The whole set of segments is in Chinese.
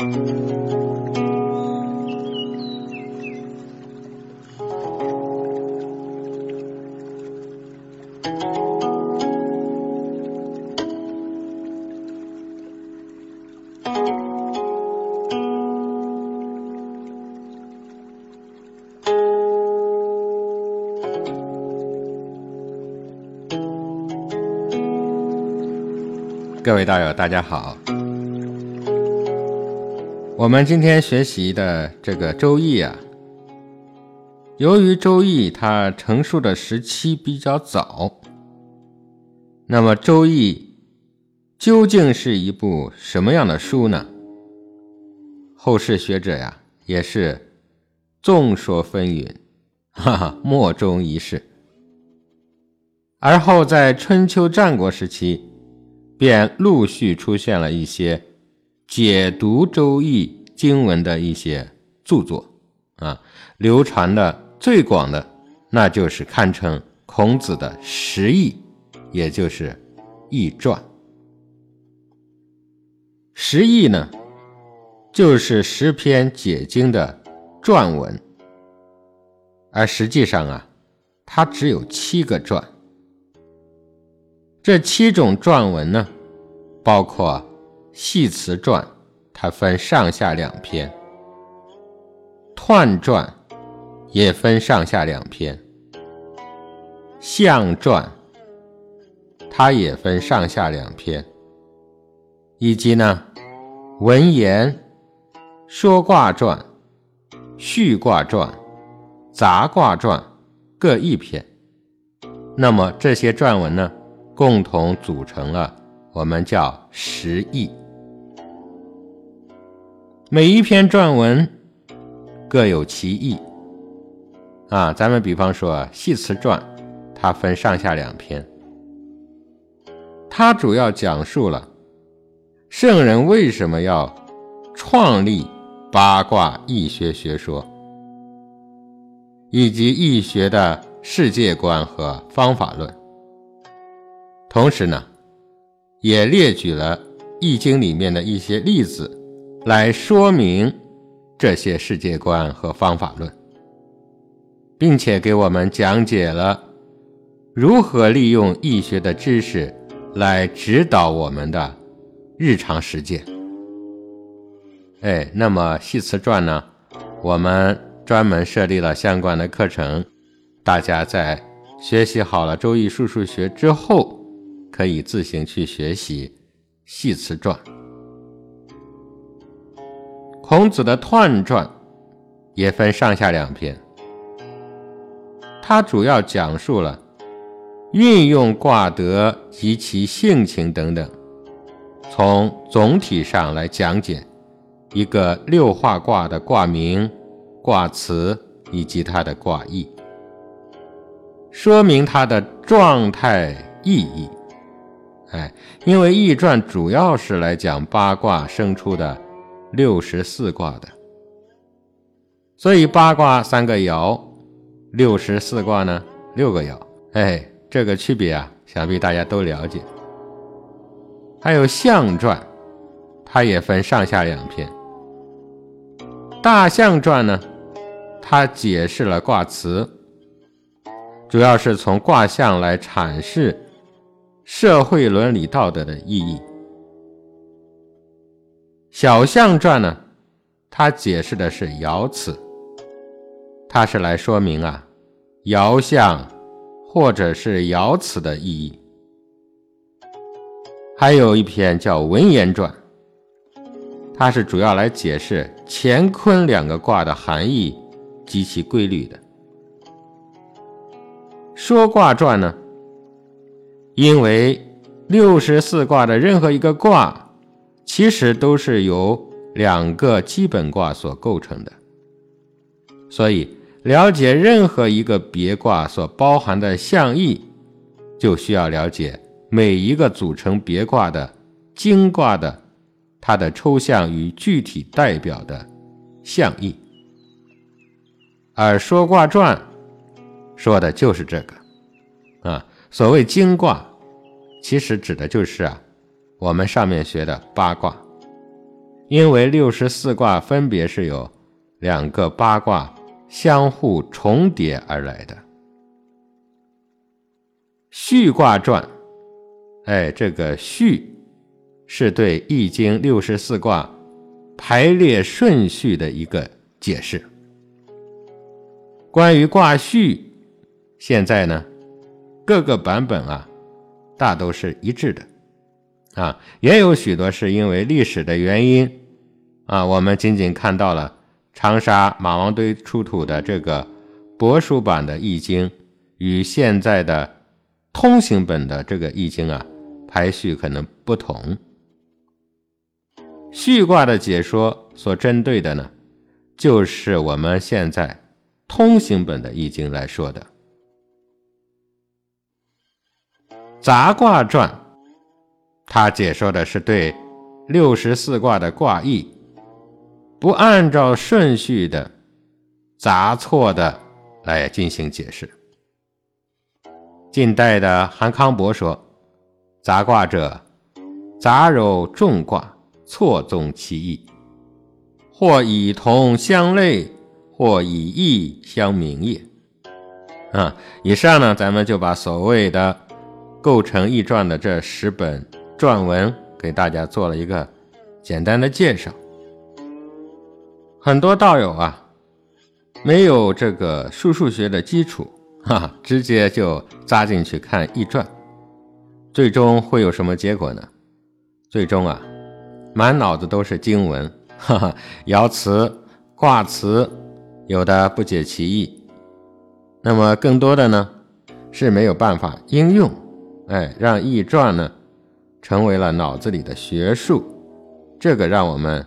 各位道友，大家好。我们今天学习的这个《周易》啊，由于《周易》它成书的时期比较早，那么《周易》究竟是一部什么样的书呢？后世学者呀，也是众说纷纭，哈哈，莫衷一是。而后在春秋战国时期。便陆续出现了一些解读《周易》经文的一些著作啊，流传的最广的，那就是堪称孔子的十义，也就是《易传》。十义呢，就是十篇解经的传文，而实际上啊，它只有七个传。这七种传文呢，包括系辞传，它分上下两篇；彖传也分上下两篇；象传它也分上下两篇；以及呢文言、说卦传、序卦传、杂卦传各一篇。那么这些传文呢？共同组成了我们叫十义。每一篇传文各有其意啊。咱们比方说《系辞传》，它分上下两篇，它主要讲述了圣人为什么要创立八卦易学学说，以及易学的世界观和方法论。同时呢，也列举了《易经》里面的一些例子，来说明这些世界观和方法论，并且给我们讲解了如何利用易学的知识来指导我们的日常实践。哎，那么《系辞传》呢，我们专门设立了相关的课程，大家在学习好了《周易》数数学之后。可以自行去学习《系辞传》。孔子的《彖传》也分上下两篇，它主要讲述了运用卦德及其性情等等，从总体上来讲解一个六画卦的卦名、卦辞以及它的卦意，说明它的状态意义。哎，因为《易传》主要是来讲八卦生出的六十四卦的，所以八卦三个爻，六十四卦呢六个爻。哎，这个区别啊，想必大家都了解。还有《象传》，它也分上下两篇。《大象传》呢，它解释了卦辞，主要是从卦象来阐释。社会伦理道德的意义，《小象传》呢，它解释的是爻辞，它是来说明啊爻象或者是爻辞的意义。还有一篇叫《文言传》，它是主要来解释乾坤两个卦的含义及其规律的。《说卦传》呢。因为六十四卦的任何一个卦，其实都是由两个基本卦所构成的，所以了解任何一个别卦所包含的象意，就需要了解每一个组成别卦的经卦的它的抽象与具体代表的象意。而说卦传说的就是这个啊，所谓经卦。其实指的就是啊，我们上面学的八卦，因为六十四卦分别是由两个八卦相互重叠而来的。序卦传，哎，这个序是对《易经》六十四卦排列顺序的一个解释。关于卦序，现在呢，各个版本啊，大都是一致的，啊，也有许多是因为历史的原因，啊，我们仅仅看到了长沙马王堆出土的这个帛书版的《易经》，与现在的通行本的这个《易经》啊，排序可能不同。序卦的解说所针对的呢，就是我们现在。通行本的易经来说的杂卦传，他解说的是对六十四卦的卦意不按照顺序的杂错的来进行解释。近代的韩康伯说：“杂卦者，杂糅众卦，错综其意，或以同相类。”或以异相明也。啊，以上呢，咱们就把所谓的构成易传的这十本传文给大家做了一个简单的介绍。很多道友啊，没有这个数数学的基础，哈，直接就扎进去看易传，最终会有什么结果呢？最终啊，满脑子都是经文，哈哈，爻辞、卦辞。有的不解其意，那么更多的呢是没有办法应用，哎，让易传呢成为了脑子里的学术，这个让我们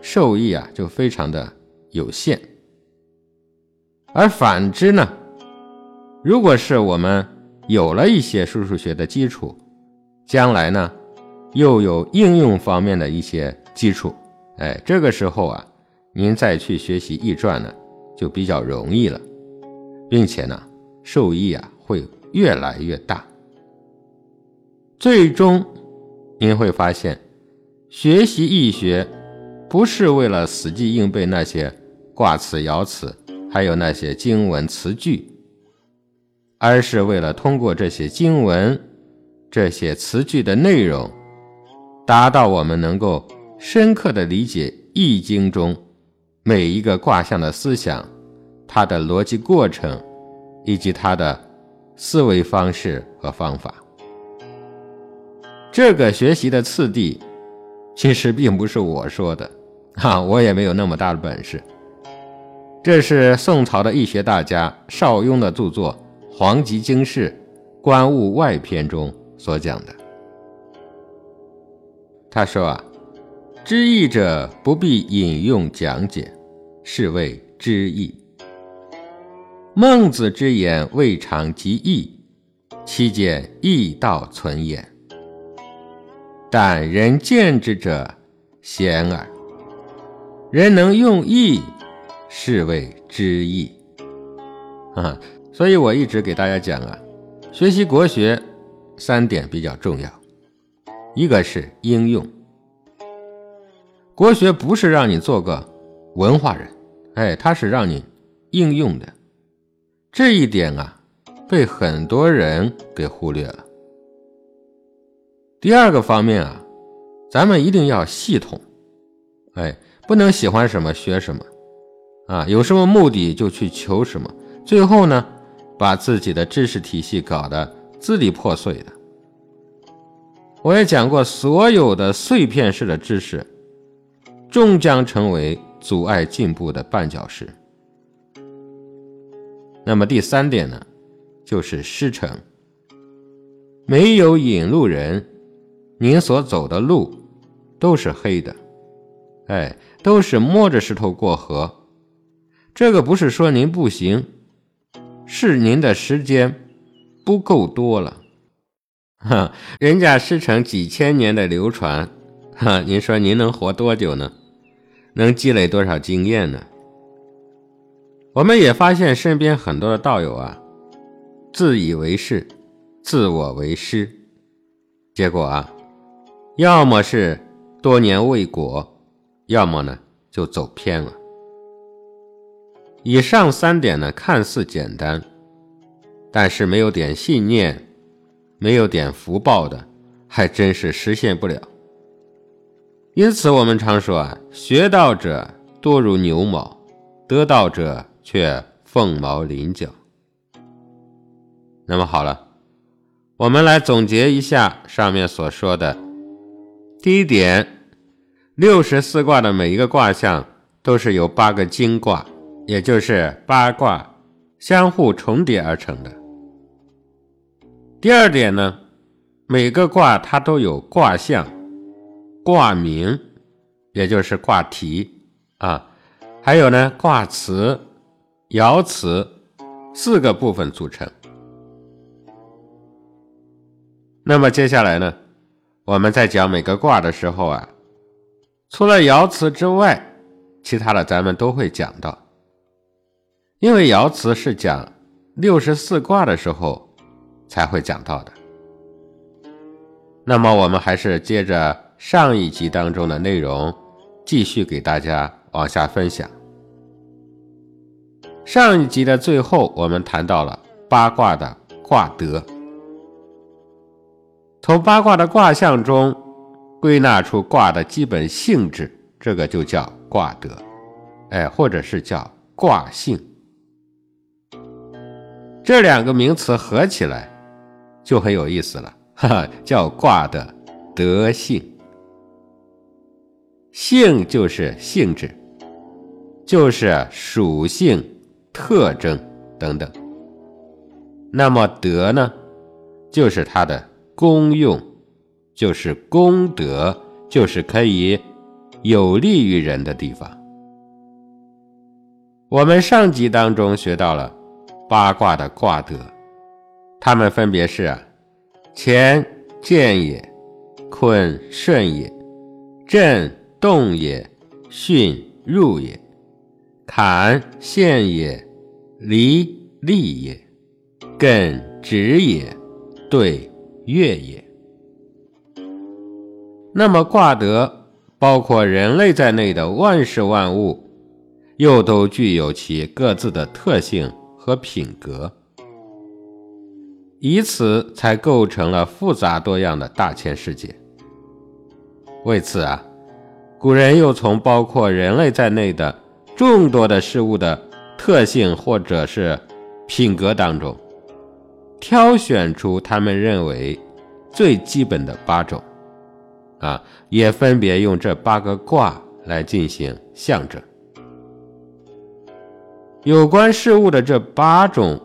受益啊就非常的有限。而反之呢，如果是我们有了一些数数学的基础，将来呢又有应用方面的一些基础，哎，这个时候啊，您再去学习易传呢。就比较容易了，并且呢，受益啊会越来越大。最终，您会发现，学习易学不是为了死记硬背那些卦辞、爻辞，还有那些经文词句，而是为了通过这些经文、这些词句的内容，达到我们能够深刻的理解《易经》中。每一个卦象的思想，它的逻辑过程，以及它的思维方式和方法，这个学习的次第，其实并不是我说的，哈，我也没有那么大的本事。这是宋朝的易学大家邵雍的著作《黄极经世观物外篇》中所讲的。他说啊。知易者不必引用讲解，是谓知易。孟子之言未尝及易，其见易道存焉。但人见之者鲜耳。人能用意，是谓知意。啊，所以我一直给大家讲啊，学习国学三点比较重要，一个是应用。国学不是让你做个文化人，哎，它是让你应用的。这一点啊，被很多人给忽略了。第二个方面啊，咱们一定要系统，哎，不能喜欢什么学什么，啊，有什么目的就去求什么，最后呢，把自己的知识体系搞得支离破碎的。我也讲过，所有的碎片式的知识。终将成为阻碍进步的绊脚石。那么第三点呢，就是师承。没有引路人，您所走的路都是黑的，哎，都是摸着石头过河。这个不是说您不行，是您的时间不够多了。哈，人家师承几千年的流传，哈，您说您能活多久呢？能积累多少经验呢？我们也发现身边很多的道友啊，自以为是，自我为师，结果啊，要么是多年未果，要么呢就走偏了。以上三点呢看似简单，但是没有点信念，没有点福报的，还真是实现不了。因此，我们常说啊，学道者多如牛毛，得道者却凤毛麟角。那么好了，我们来总结一下上面所说的。第一点，六十四卦的每一个卦象都是由八个经卦。也就是八卦相互重叠而成的。第二点呢，每个卦它都有卦象、卦名，也就是卦题啊，还有呢卦辞、爻辞四个部分组成。那么接下来呢，我们在讲每个卦的时候啊，除了爻辞之外，其他的咱们都会讲到。因为爻辞是讲六十四卦的时候才会讲到的，那么我们还是接着上一集当中的内容，继续给大家往下分享。上一集的最后，我们谈到了八卦的卦德，从八卦的卦象中归纳出卦的基本性质，这个就叫卦德，哎，或者是叫卦性。这两个名词合起来就很有意思了，哈哈，叫卦的德性。性就是性质，就是属性、特征等等。那么德呢，就是它的功用，就是功德，就是可以有利于人的地方。我们上集当中学到了。八卦的卦德，它们分别是：乾见也，坤顺也，震动也，巽入也，坎陷也，离利也，艮止也，兑月也。那么卦德包括人类在内的万事万物，又都具有其各自的特性。和品格，以此才构成了复杂多样的大千世界。为此啊，古人又从包括人类在内的众多的事物的特性或者是品格当中，挑选出他们认为最基本的八种，啊，也分别用这八个卦来进行象征。有关事物的这八种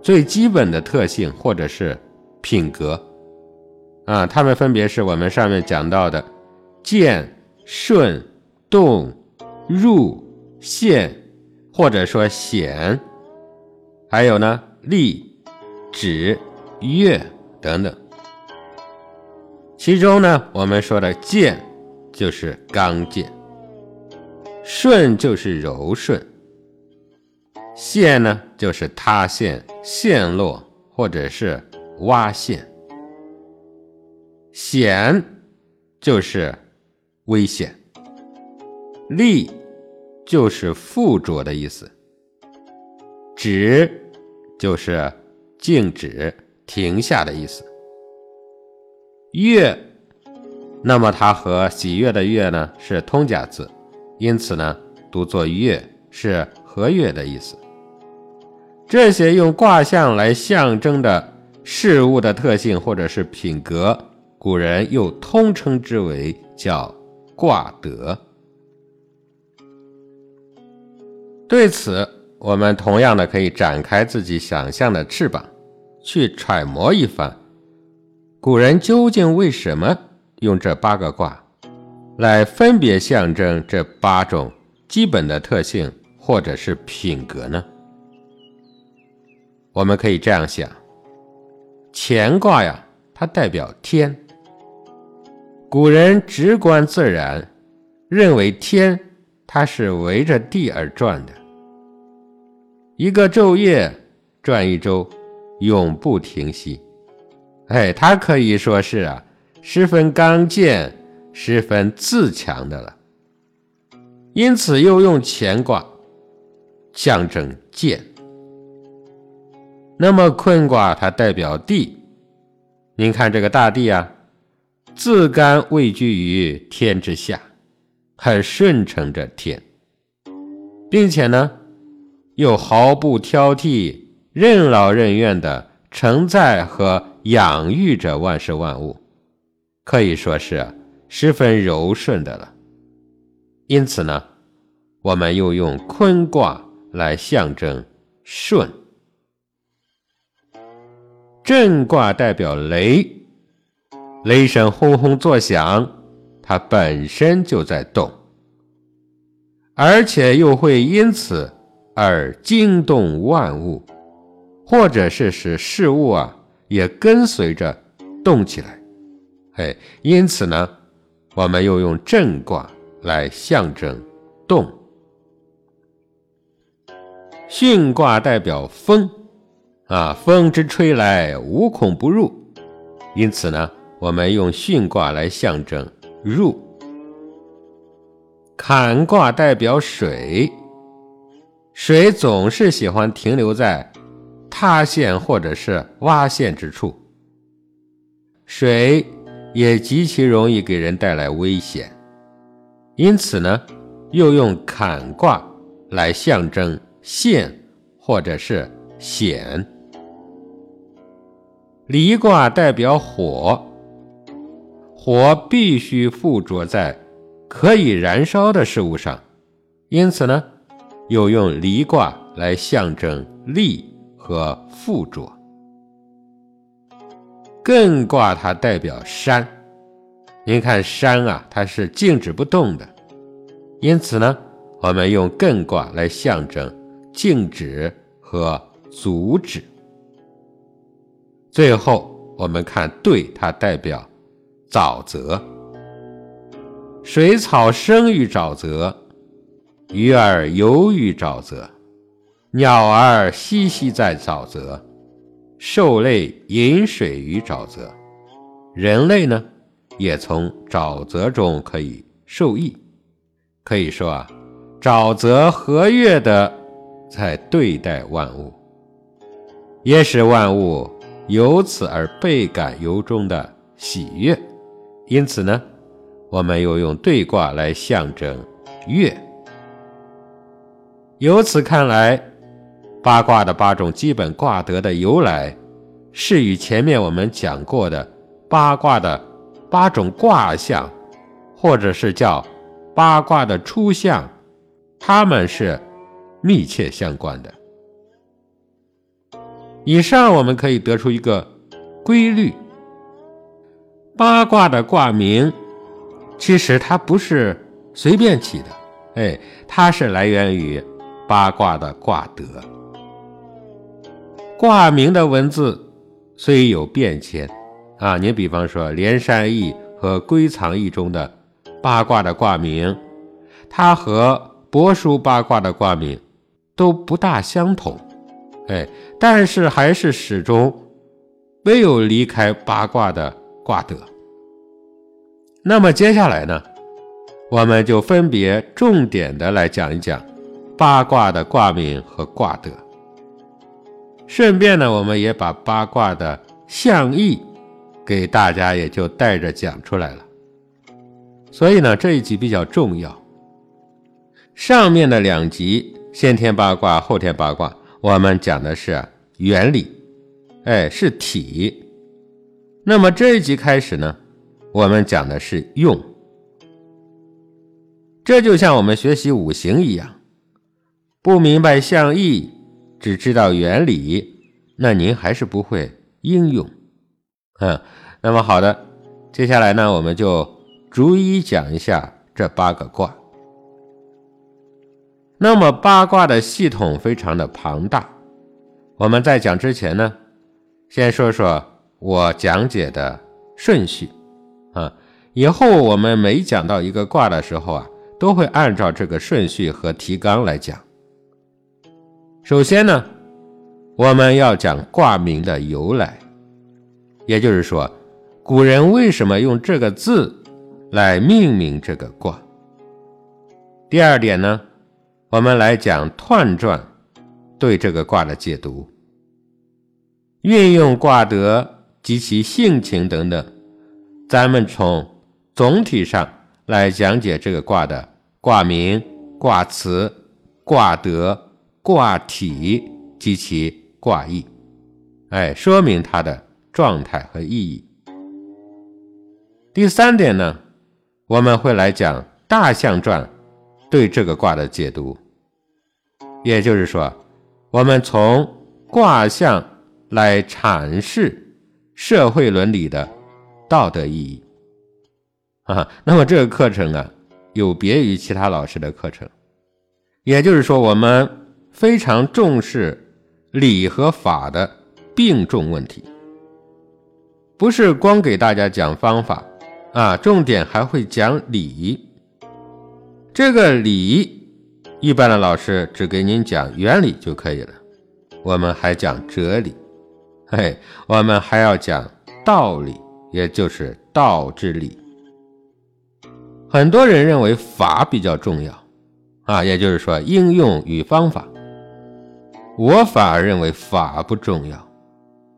最基本的特性或者是品格。啊，它们分别是我们上面讲到的见、顺、动、入、现，或者说显，还有呢利、止、悦等等。其中呢，我们说的剑就是刚健，顺就是柔顺。陷呢，就是塌陷、陷落，或者是挖陷；险就是危险；利就是附着的意思；止就是静止、停下的意思；悦，那么它和喜悦的悦呢是通假字，因此呢读作悦，是和悦的意思。这些用卦象来象征的事物的特性或者是品格，古人又通称之为叫卦德。对此，我们同样的可以展开自己想象的翅膀，去揣摩一番，古人究竟为什么用这八个卦来分别象征这八种基本的特性或者是品格呢？我们可以这样想，乾卦呀，它代表天。古人直观自然，认为天它是围着地而转的，一个昼夜转一周，永不停息。哎，他可以说是啊，十分刚健、十分自强的了。因此又用乾卦象征健。那么坤卦它代表地，您看这个大地啊，自甘位居于天之下，很顺承着天，并且呢，又毫不挑剔、任劳任怨的承载和养育着万事万物，可以说是十分柔顺的了。因此呢，我们又用坤卦来象征顺。震卦代表雷，雷声轰轰作响，它本身就在动，而且又会因此而惊动万物，或者是使事物啊也跟随着动起来。嘿，因此呢，我们又用震卦来象征动。巽卦代表风。啊，风之吹来，无孔不入。因此呢，我们用巽卦来象征入。坎卦代表水，水总是喜欢停留在塌陷或者是洼陷之处，水也极其容易给人带来危险。因此呢，又用坎卦来象征陷或者是险。离卦代表火，火必须附着在可以燃烧的事物上，因此呢，又用离卦来象征力和附着。艮卦它代表山，您看山啊，它是静止不动的，因此呢，我们用艮卦来象征静止和阻止。最后，我们看兑，它代表沼泽。水草生于沼泽，鱼儿游于沼泽，鸟儿嬉戏在沼泽，兽类饮水于沼泽，人类呢，也从沼泽中可以受益。可以说啊，沼泽和悦的在对待万物，也使万物。由此而倍感由衷的喜悦，因此呢，我们又用对卦来象征月。由此看来，八卦的八种基本卦德的由来，是与前面我们讲过的八卦的八种卦象，或者是叫八卦的初象，它们是密切相关的。以上我们可以得出一个规律：八卦的卦名，其实它不是随便起的，哎，它是来源于八卦的卦德。卦名的文字虽有变迁，啊，你比方说《连山易》和《归藏易》中的八卦的卦名，它和帛书八卦的卦名都不大相同。哎，但是还是始终没有离开八卦的卦德。那么接下来呢，我们就分别重点的来讲一讲八卦的卦名和卦德。顺便呢，我们也把八卦的象意给大家也就带着讲出来了。所以呢，这一集比较重要。上面的两集，先天八卦、后天八卦。我们讲的是原理，哎，是体。那么这一集开始呢，我们讲的是用。这就像我们学习五行一样，不明白象意，只知道原理，那您还是不会应用。嗯，那么好的，接下来呢，我们就逐一讲一下这八个卦。那么八卦的系统非常的庞大，我们在讲之前呢，先说说我讲解的顺序啊。以后我们每讲到一个卦的时候啊，都会按照这个顺序和提纲来讲。首先呢，我们要讲卦名的由来，也就是说，古人为什么用这个字来命名这个卦。第二点呢，我们来讲彖传对这个卦的解读，运用卦德及其性情等等，咱们从总体上来讲解这个卦的卦名、卦辞、卦德、卦体及其卦意，哎，说明它的状态和意义。第三点呢，我们会来讲大象传对这个卦的解读，也就是说，我们从卦象来阐释社会伦理的道德意义啊。那么这个课程啊，有别于其他老师的课程，也就是说，我们非常重视理和法的并重问题，不是光给大家讲方法。啊，重点还会讲理。这个理，一般的老师只给您讲原理就可以了。我们还讲哲理，嘿，我们还要讲道理，也就是道之理。很多人认为法比较重要，啊，也就是说应用与方法。我反而认为法不重要，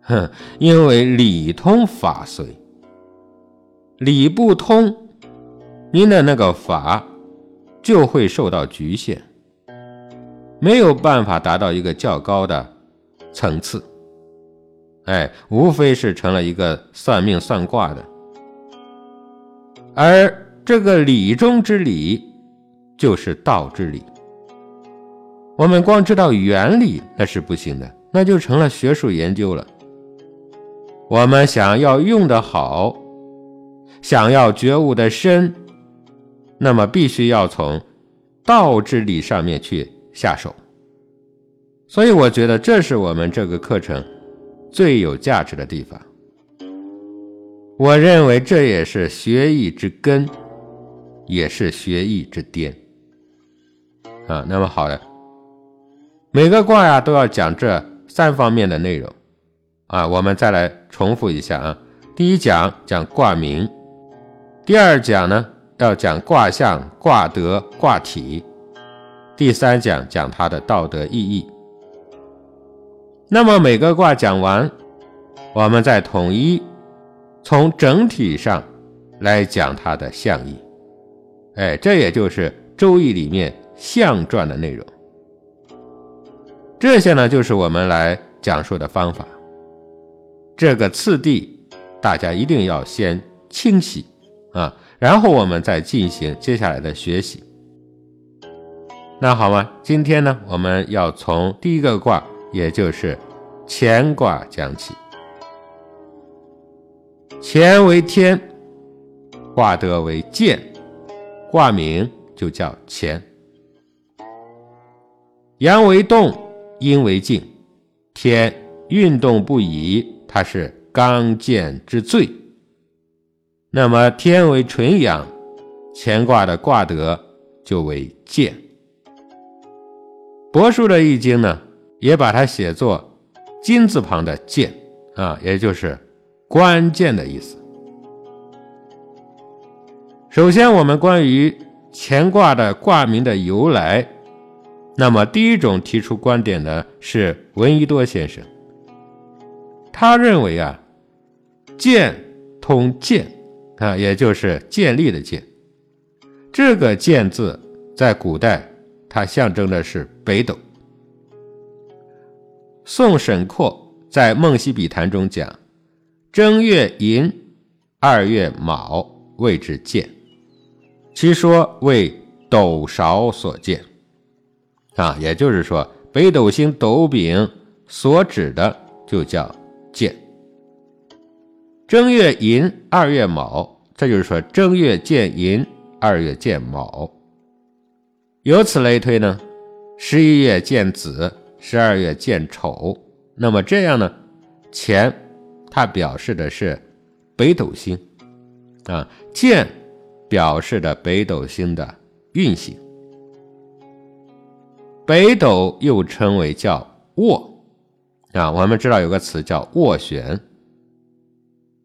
哼，因为理通法随。理不通，您的那个法就会受到局限，没有办法达到一个较高的层次。哎，无非是成了一个算命算卦的。而这个理中之理，就是道之理。我们光知道原理那是不行的，那就成了学术研究了。我们想要用的好。想要觉悟的深，那么必须要从道之理上面去下手。所以我觉得这是我们这个课程最有价值的地方。我认为这也是学艺之根，也是学艺之巅。啊，那么好的，每个卦呀都要讲这三方面的内容。啊，我们再来重复一下啊。第一讲讲卦名。第二讲呢，要讲卦象、卦德、卦体；第三讲讲它的道德意义。那么每个卦讲完，我们再统一从整体上来讲它的象意。哎，这也就是《周易》里面象传的内容。这些呢，就是我们来讲述的方法。这个次第，大家一定要先清晰。啊，然后我们再进行接下来的学习。那好吗？今天呢，我们要从第一个卦，也就是乾卦讲起。乾为天，卦德为健，卦名就叫乾。阳为动，阴为静，天运动不已，它是刚健之最。那么天为纯阳，乾卦的卦德就为健。帛书的易经呢，也把它写作金字旁的健啊，也就是关键的意思。首先，我们关于乾卦的卦名的由来，那么第一种提出观点的是闻一多先生，他认为啊，健通健。啊，也就是建立的建，这个建字在古代它象征的是北斗。宋沈括在《梦溪笔谈》中讲：“正月寅，二月卯，谓之建。”其说为斗勺所建。啊，也就是说，北斗星斗柄所指的就叫建。正月寅，二月卯，这就是说正月见寅，二月见卯。由此类推呢，十一月见子，十二月见丑。那么这样呢，乾它表示的是北斗星啊，见表示的北斗星的运行。北斗又称为叫斡啊，我们知道有个词叫斡旋。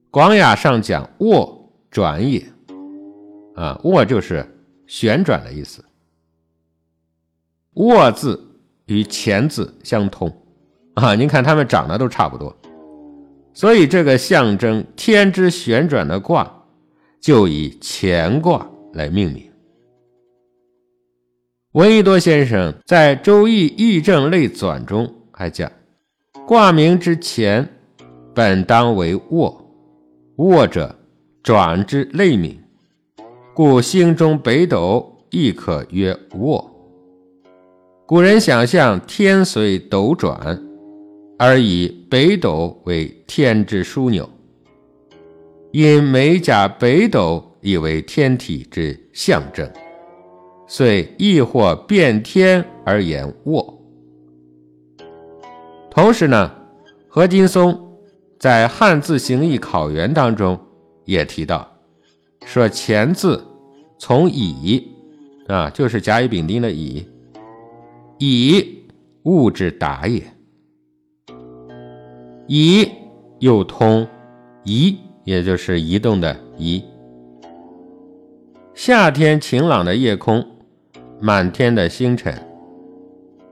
广雅上讲“斡转也”，啊，斡就是旋转的意思，卧字与乾字相通。啊，您看它们长得都差不多，所以这个象征天之旋转的卦就以乾卦来命名。闻一多先生在《周易易政类纂》中还讲，卦名之前，本当为卧，卧者转之类名，故星中北斗亦可曰卧。古人想象天随斗转，而以北斗为天之枢纽，因每甲北斗以为天体之象征，遂亦或变天而言卧。同时呢，何金松在《汉字形意考源》当中也提到，说“乾”字从乙啊，就是甲乙丙丁的乙。乙物之达也，以又通移，也就是移动的移。夏天晴朗的夜空，满天的星辰，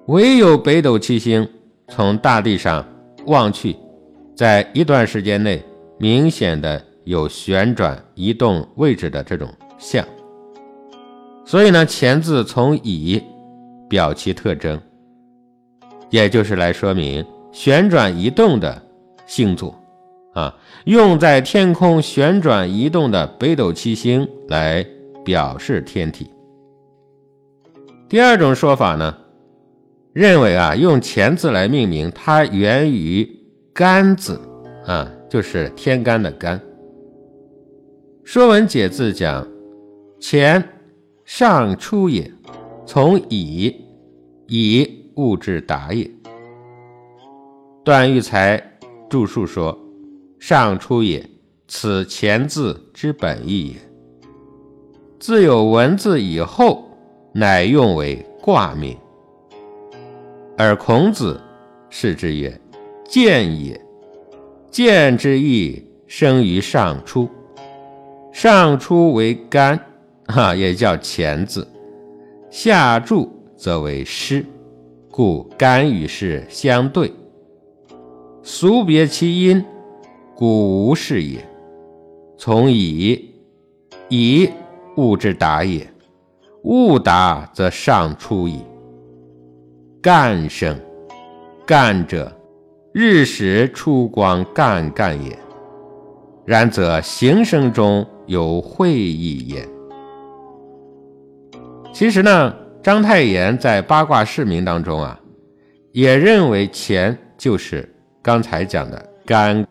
唯有北斗七星从大地上望去，在一段时间内明显的有旋转移动位置的这种象。所以呢，钱字从乙。表其特征，也就是来说明旋转移动的星座啊，用在天空旋转移动的北斗七星来表示天体。第二种说法呢，认为啊，用乾字来命名，它源于干字啊，就是天干的干。《说文解字》讲：“乾，上出也。”从以，以物之达也。段玉裁著述说：“上出也，此前字之本意也。自有文字以后，乃用为卦名。而孔子是之曰：见也。见之意生于上出，上出为干，哈，也叫乾字。”下注则为湿，故干与湿相对。俗别其音，古无是也。从以，以物之达也。勿达则上出矣。干生，干者，日时出光干干也。然则形声中有会意也。其实呢，章太炎在八卦释名当中啊，也认为乾就是刚才讲的干。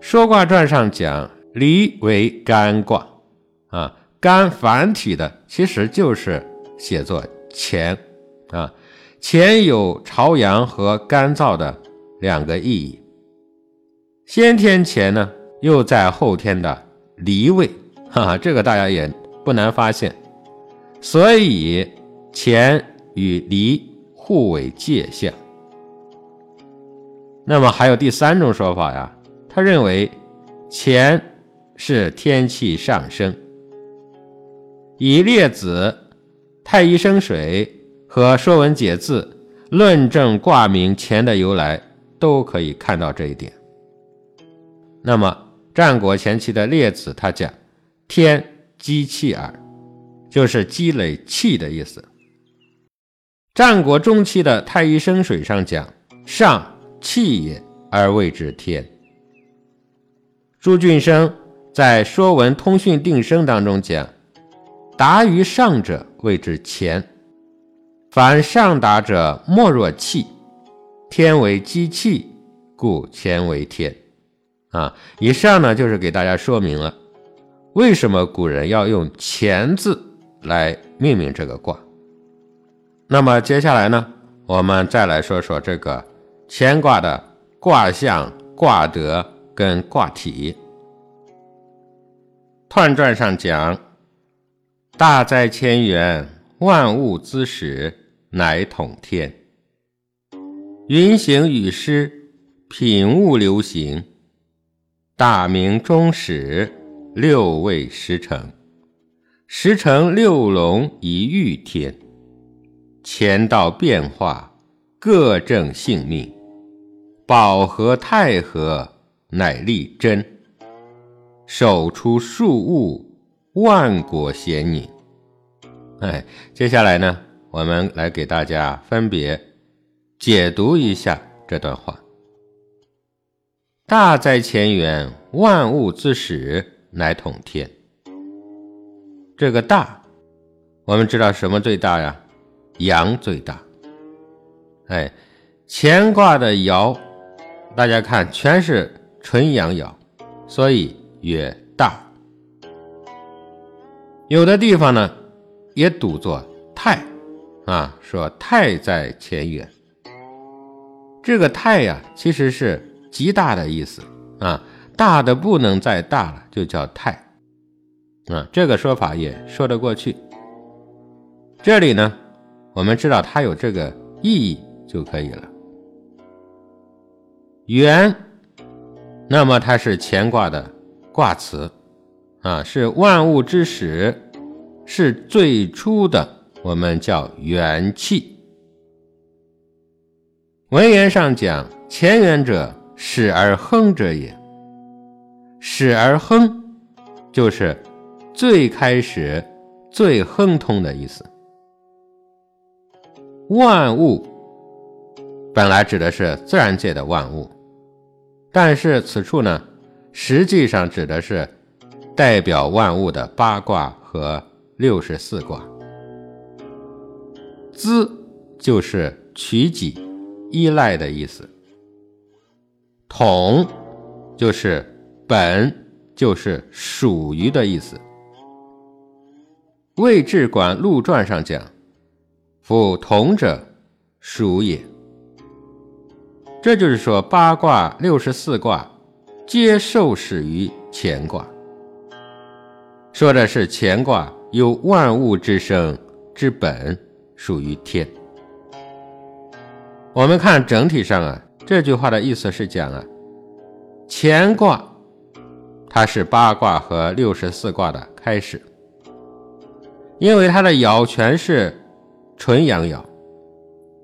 说卦传上讲离为干卦啊，干繁体的其实就是写作乾啊，乾有朝阳和干燥的两个意义。先天乾呢，又在后天的离位，哈哈，这个大家也不难发现。所以，乾与离互为界象。那么还有第三种说法呀？他认为乾是天气上升。以列子、太乙生水和《说文解字》论证卦名乾的由来，都可以看到这一点。那么战国前期的列子，他讲天积气耳。就是积累气的意思。战国中期的太乙生水上讲：“上气也，而谓之天。”朱俊生在《说文通讯定声》当中讲：“达于上者，谓之乾。凡上达者，莫若气。天为积气，故乾为天。”啊，以上呢就是给大家说明了为什么古人要用“乾”字。来命名这个卦。那么接下来呢，我们再来说说这个乾卦的卦象、卦德跟卦体。《彖传》上讲：“大哉千元，万物之始，乃统天。云行雨施，品物流行。大明中始，六位十成。”十乘六龙以御天，乾道变化，各正性命。保和太和，乃立真。手出数物，万国咸宁。哎，接下来呢，我们来给大家分别解读一下这段话。大在前缘，万物之始，乃统天。这个大，我们知道什么最大呀？阳最大。哎，乾卦的爻。大家看，全是纯阳爻，所以曰大。有的地方呢，也读作太，啊，说太在前缘。这个太呀，其实是极大的意思啊，大的不能再大了，就叫太。啊，这个说法也说得过去。这里呢，我们知道它有这个意义就可以了。元，那么它是乾卦的卦辞，啊，是万物之始，是最初的，我们叫元气。文言上讲，乾元者，始而亨者也。始而亨，就是最开始、最亨通的意思。万物。本来指的是自然界的万物，但是此处呢，实际上指的是代表万物的八卦和六十四卦。资就是取己、依赖的意思。统就是本，就是属于的意思。《魏志馆陆传》上讲：“夫统者，属也。”这就是说，八卦六十四卦皆受始于乾卦，说的是乾卦有万物之生之本，属于天。我们看整体上啊，这句话的意思是讲啊，乾卦它是八卦和六十四卦的开始，因为它的爻全是纯阳爻，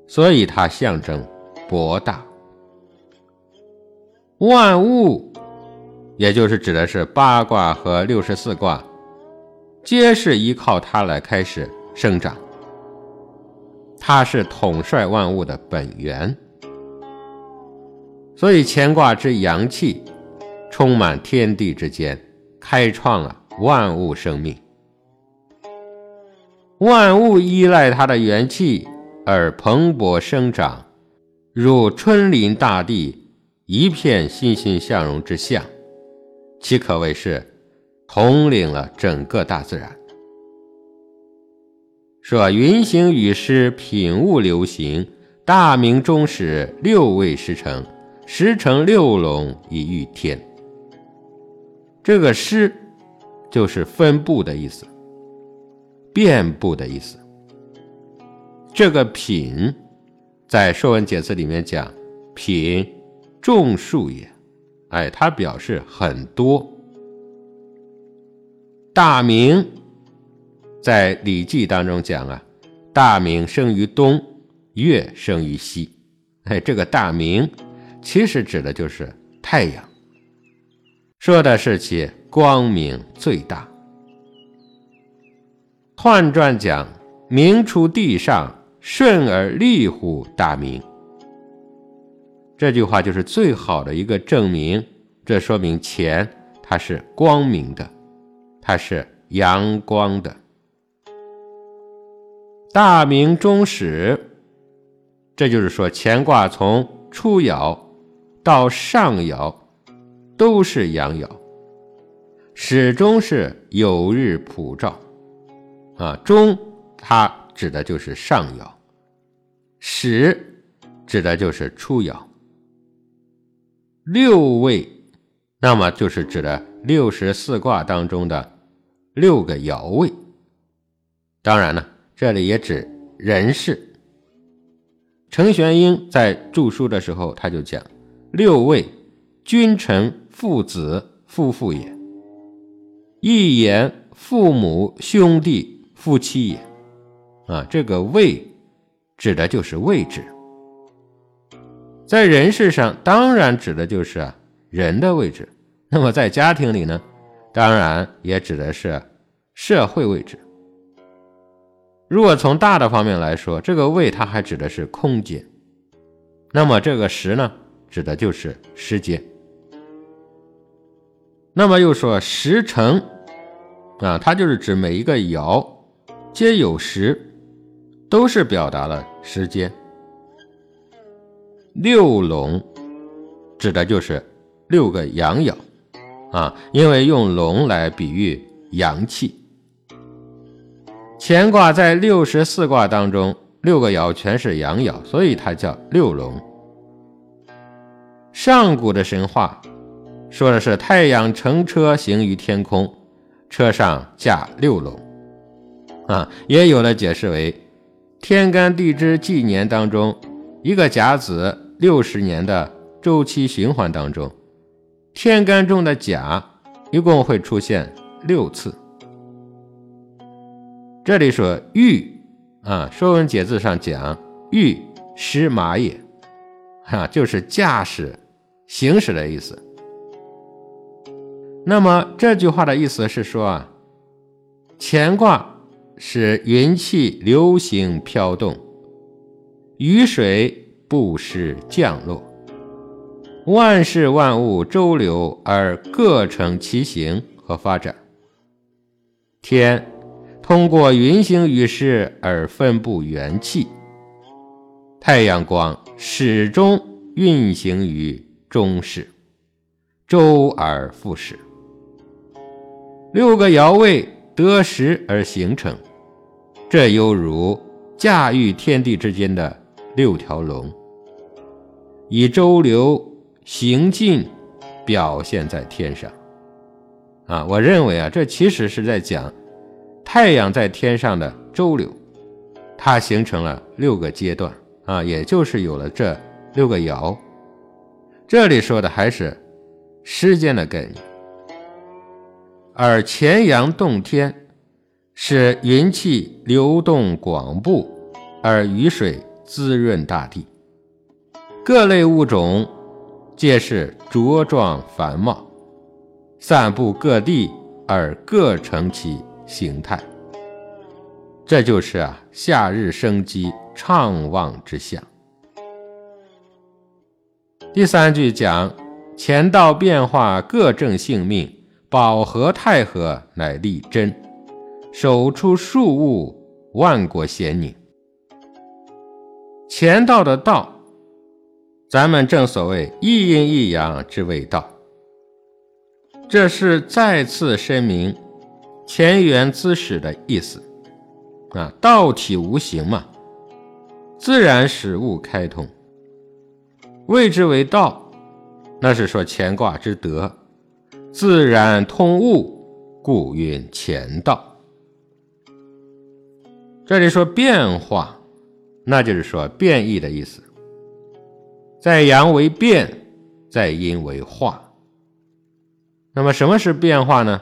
所以它象征博大。万物，也就是指的是八卦和六十四卦，皆是依靠它来开始生长。它是统帅万物的本源，所以乾卦之阳气充满天地之间，开创了万物生命。万物依赖它的元气而蓬勃生长，如春临大地。一片欣欣向荣之象，其可谓是统领了整个大自然。说云行雨施，品物流行，大明中始，六位十成，十乘六龙以御天。这个施就是分布的意思，遍布的意思。这个品，在《说文解字》里面讲品。众数也，哎，它表示很多。大明在《礼记》当中讲啊，大明生于东，月生于西。哎，这个大明其实指的就是太阳，说的是其光明最大。彖传讲，明出地上，顺而立乎大明。这句话就是最好的一个证明，这说明钱它是光明的，它是阳光的。大明中始，这就是说乾卦从初爻到上爻都是阳爻，始终是有日普照。啊，中它指的就是上爻，始指的就是初爻。六位，那么就是指的六十四卦当中的六个爻位。当然呢，这里也指人事。程玄英在著书的时候，他就讲：六位，君臣、父子、夫妇也；一言，父母、兄弟、夫妻也。啊，这个位指的就是位置。在人事上，当然指的就是啊人的位置；那么在家庭里呢，当然也指的是社会位置。如果从大的方面来说，这个位它还指的是空间，那么这个时呢，指的就是时间。那么又说时辰啊，它就是指每一个爻皆有时，都是表达了时间。六龙指的就是六个阳爻啊，因为用龙来比喻阳气。乾卦在六十四卦当中，六个爻全是阳爻，所以它叫六龙。上古的神话。说的是太阳乘车行于天空，车上驾六龙，啊，也有的解释为天干地支纪年当中一个甲子六十年的周期循环当中，天干中的甲一共会出现六次。这里说御啊，《说文解字》上讲御师马也，哈，就是驾驶、行驶的意思。那么这句话的意思是说啊，乾卦是云气流行飘动，雨水不时降落，万事万物周流而各成其形和发展。天通过云行雨势而分布元气，太阳光始终运行于中世，周而复始。六个爻位得时而形成，这犹如驾驭天地之间的六条龙，以周流行进表现在天上。啊，我认为啊，这其实是在讲太阳在天上的周流，它形成了六个阶段啊，也就是有了这六个爻。这里说的还是时间的概念。而乾阳动天，使云气流动广布，而雨水滋润大地，各类物种皆是茁壮繁茂，散布各地而各成其形态。这就是啊，夏日生机畅旺之象。第三句讲乾道变化，各正性命。保和太和乃立真，守出数物，万国咸宁。乾道的道，咱们正所谓一阴一阳之谓道。这是再次声明乾元滋始的意思啊，道体无形嘛，自然使物开通，谓之为道，那是说乾卦之德。自然通物，故曰乾道。这里说变化，那就是说变异的意思。在阳为变，在阴为化。那么什么是变化呢？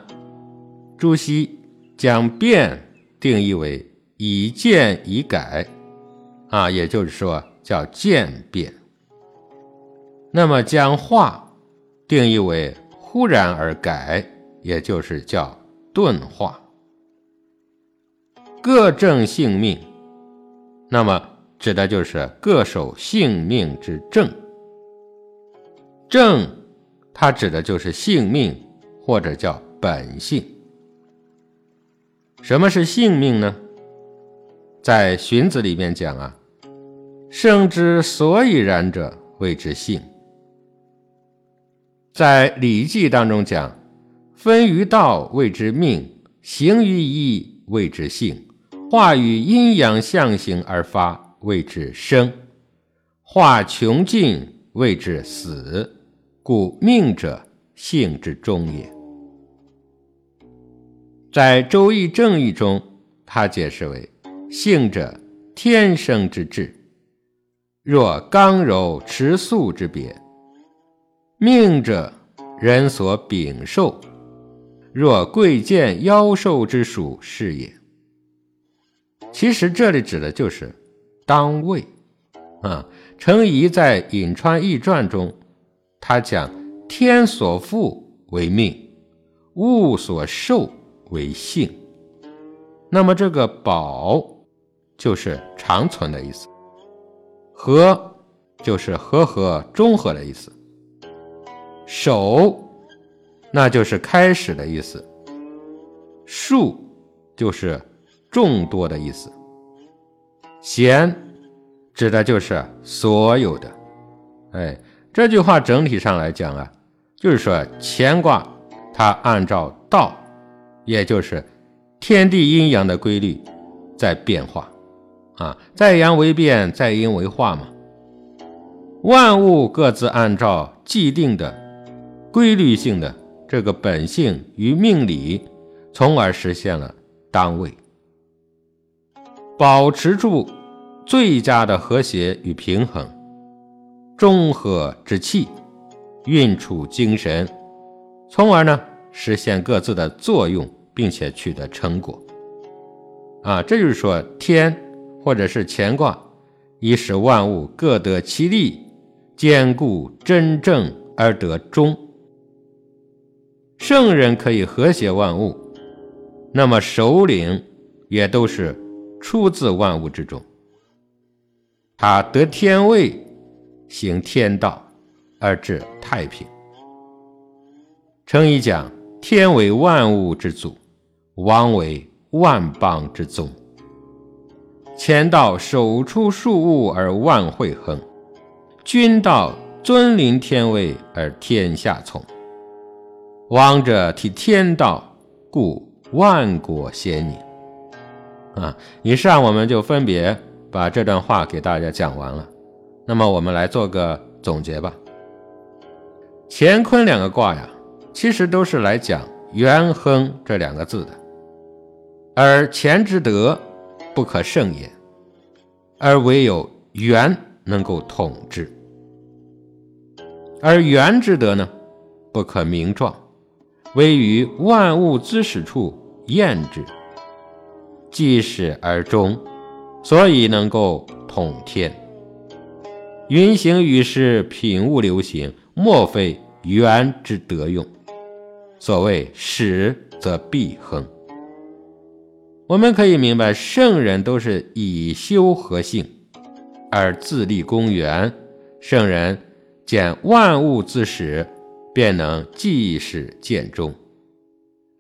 朱熹将变定义为以渐以改，啊，也就是说叫渐变。那么将化定义为。忽然而改，也就是叫钝化。各正性命，那么指的就是各守性命之正。正，它指的就是性命，或者叫本性。什么是性命呢？在荀子里面讲啊，生之所以然者，谓之性。在《礼记》当中讲：“分于道谓之命，行于一谓之性，化于阴阳象形而发谓之生，化穷尽谓之死。故命者，性之终也。”在《周易》正义中，他解释为：“性者，天生之志，若刚柔持素之别。”命者，人所禀受；若贵贱妖兽之属是也。其实这里指的就是当位。啊，程颐在《颍川异传》中，他讲天所赋为命，物所受为性。那么这个保就是长存的意思，和就是和合中和的意思，守那就是开始的意思，数就是众多的意思，贤指的就是所有的。哎，这句话整体上来讲啊，就是说乾卦它按照道，也就是。天地阴阳的规律在变化，啊，在阳为变，在阴为化嘛。万物各自按照既定的规律性的这个本性与命理，从而实现了当位，保持住最佳的和谐与平衡，中和之气，运处精神，从而呢实现各自的作用。并且取得成果，啊，这就是说天或者是乾卦，以使万物各得其利，兼顾真正而得中。圣人可以和谐万物，那么首领也都是出自万物之中。他得天位，行天道，而治太平。成语讲：天为万物之祖。王为万邦之宗，乾道手出数物而万会亨，君道尊临天位而天下从。王者替天道，故万国先宁。啊，以上我们就分别把这段话给大家讲完了。那么我们来做个总结吧。乾坤两个卦呀，其实都是来讲元亨这两个字的。而乾之德不可胜也，而唯有元能够统之；而元之德呢，不可名状，唯于万物之始处验之，既始而终，所以能够统天。云行于世，品物流行，莫非元之德用。所谓始则必亨。我们可以明白，圣人都是以修和性，而自立公园。圣人见万物自始，便能济始见终，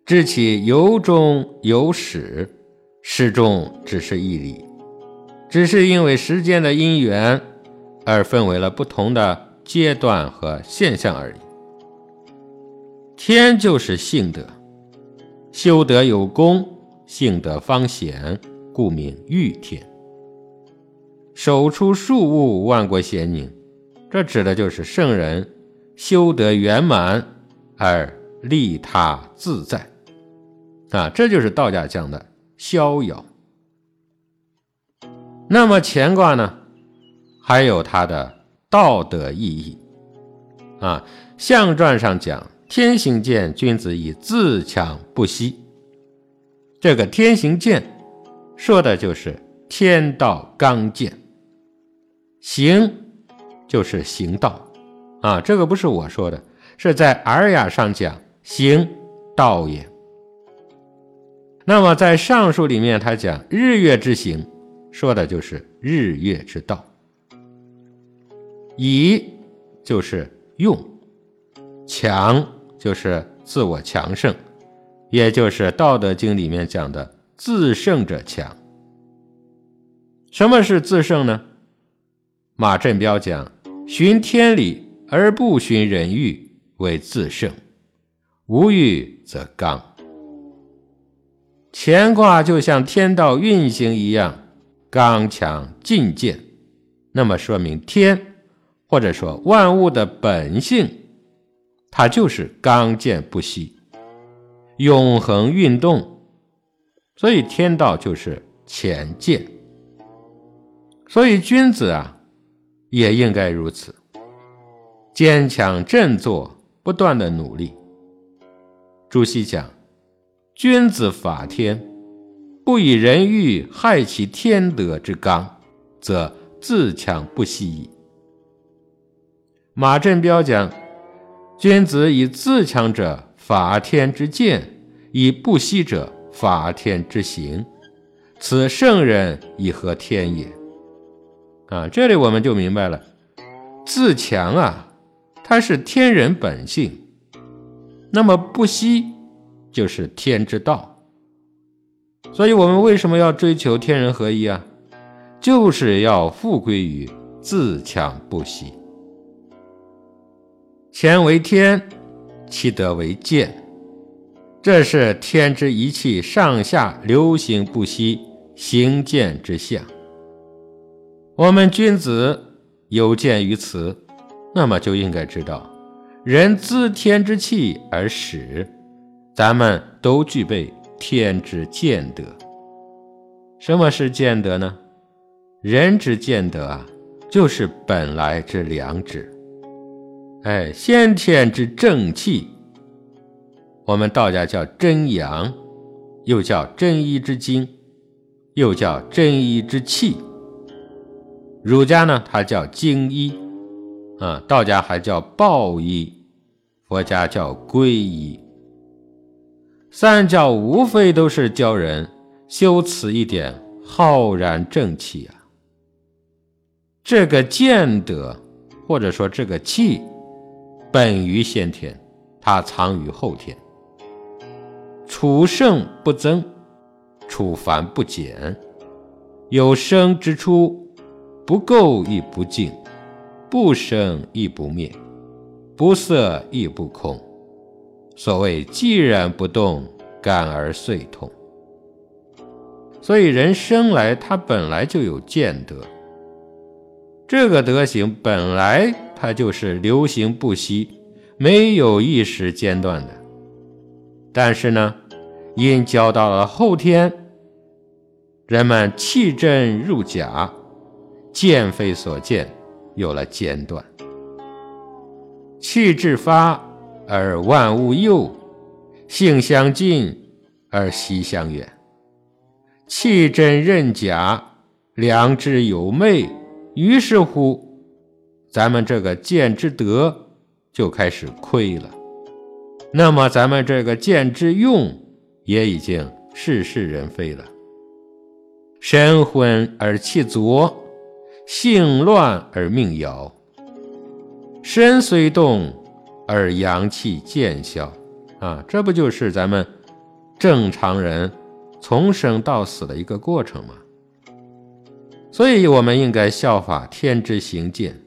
知其由终有始，始终只是一理，只是因为时间的因缘而分为了不同的阶段和现象而已。天就是性德，修德有功。性德方显，故名御天。手出数物，万国咸宁。这指的就是圣人修德圆满而利他自在啊，这就是道家讲的逍遥。那么乾卦呢，还有它的道德意义啊。象传上讲，天行健，君子以自强不息。这个天行健，说的就是天道刚健；行就是行道，啊，这个不是我说的，是在《尔雅》上讲行道也。那么在上述里面，他讲日月之行，说的就是日月之道；以就是用，强就是自我强盛。也就是《道德经》里面讲的“自胜者强”。什么是自胜呢？马振彪讲：“循天理而不循人欲，为自胜；无欲则刚。”乾卦就像天道运行一样，刚强进谏。那么说明天，或者说万物的本性，它就是刚健不息。永恒运动，所以天道就是浅见。所以君子啊，也应该如此，坚强振作，不断的努力。朱熹讲：“君子法天，不以人欲害其天德之刚，则自强不息矣。马振彪讲：“君子以自强者，法天之见；以不息者，法天之行。此圣人以合天也。”啊，这里我们就明白了，自强啊，它是天人本性；那么不息，就是天之道。所以，我们为什么要追求天人合一啊？就是要复归于自强不息。乾为天，其德为鉴，这是天之一气上下流行不息、行健之象。我们君子有鉴于此，那么就应该知道，人自天之气而始，咱们都具备。天之见德，什么是见德呢？人之见德啊，就是本来之良知，哎，先天之正气。我们道家叫真阳，又叫真一之精，又叫真一之气。儒家呢，它叫精一，啊，道家还叫抱一，佛家叫归一。三教无非都是教人修此一点浩然正气啊。这个见德，或者说这个气，本于先天，它藏于后天。处盛不增，处繁不减，有生之初，不垢亦不净，不生亦不灭，不色亦不空。所谓既然不动，感而遂通。所以人生来他本来就有见德，这个德行本来它就是流行不息，没有一时间断的。但是呢，因交到了后天，人们气真入假，见非所见，有了间断，气至发。而万物幼，性相近而习相远。气真任假，良知有昧。于是乎，咱们这个见之德就开始亏了。那么，咱们这个见之用也已经是是人非了。神昏而气浊，性乱而命摇。身虽动。而阳气渐消，啊，这不就是咱们正常人从生到死的一个过程吗？所以，我们应该效法天之行健，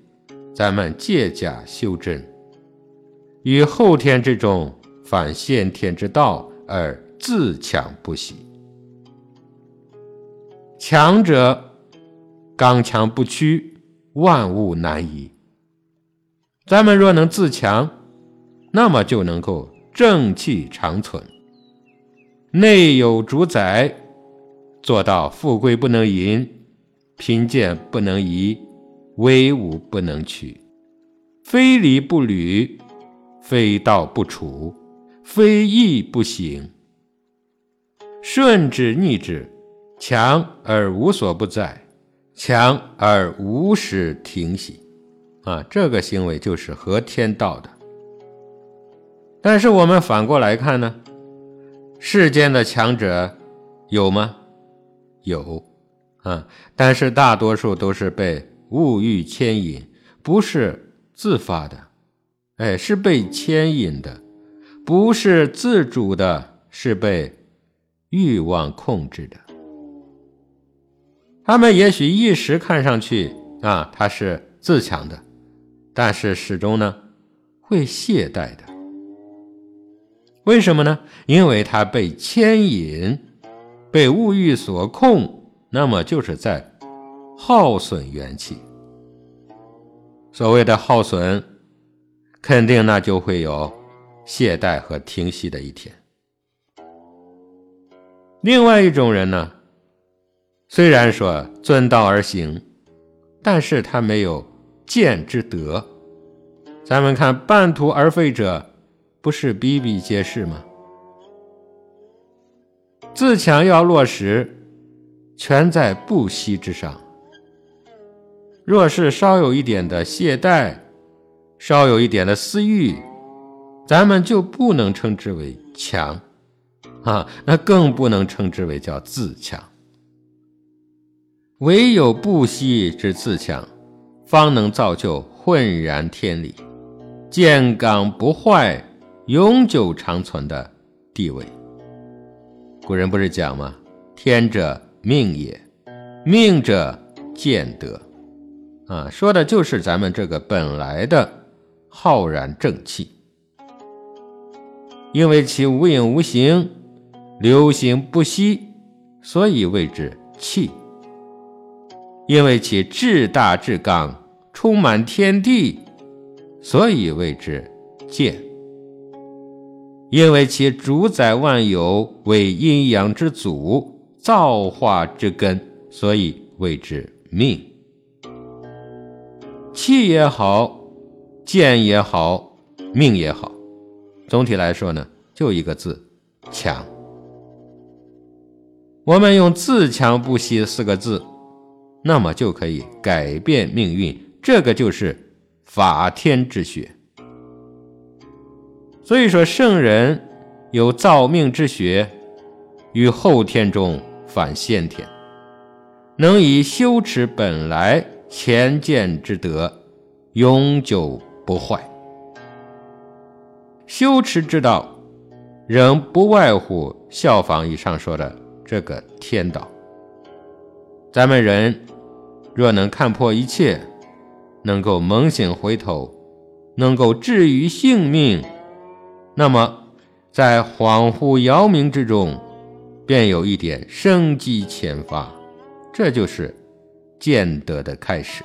咱们借假修真，于后天之中反先天之道而自强不息。强者刚强不屈，万物难移。咱们若能自强。那么就能够正气长存，内有主宰，做到富贵不能淫，贫贱不能移，威武不能屈，非礼不履，非道不处，非义不行。顺之逆之，强而无所不在，强而无时停息。啊，这个行为就是合天道的。但是我们反过来看呢，世间的强者有吗？有，啊，但是大多数都是被物欲牵引，不是自发的，哎，是被牵引的，不是自主的，是被欲望控制的。他们也许一时看上去啊，他是自强的，但是始终呢会懈怠的。为什么呢？因为他被牵引，被物欲所控，那么就是在耗损元气。所谓的耗损，肯定那就会有懈怠和停息的一天。另外一种人呢，虽然说遵道而行，但是他没有见之德。咱们看半途而废者。不是比比皆是吗？自强要落实，全在不息之上。若是稍有一点的懈怠，稍有一点的私欲，咱们就不能称之为强啊，那更不能称之为叫自强。唯有不息之自强，方能造就浑然天理、坚刚不坏、永久长存的地位。古人不是讲吗？天者命也，命者见德。啊，说的就是咱们这个本来的浩然正气，因为其无影无形，流行不息，所以谓之气；因为其至大至刚，充满天地，所以谓之健；因为其主宰万有，为阴阳之祖，造化之根，所以谓之命。气也好，剑也好，命也好，总体来说呢，就一个字，强。我们用“自强不息”四个字，那么就可以改变命运。这个就是法天之学。所以说，圣人有造命之学，于后天中反先天，能以修持本来。前见之德，永久不坏。修持之道，仍不外乎效仿以上说的这个天道。咱们人若能看破一切，能够猛醒回头，能够治愈性命，那么在恍惚遥冥之中，便有一点生机潜发。这就是。见德的开始，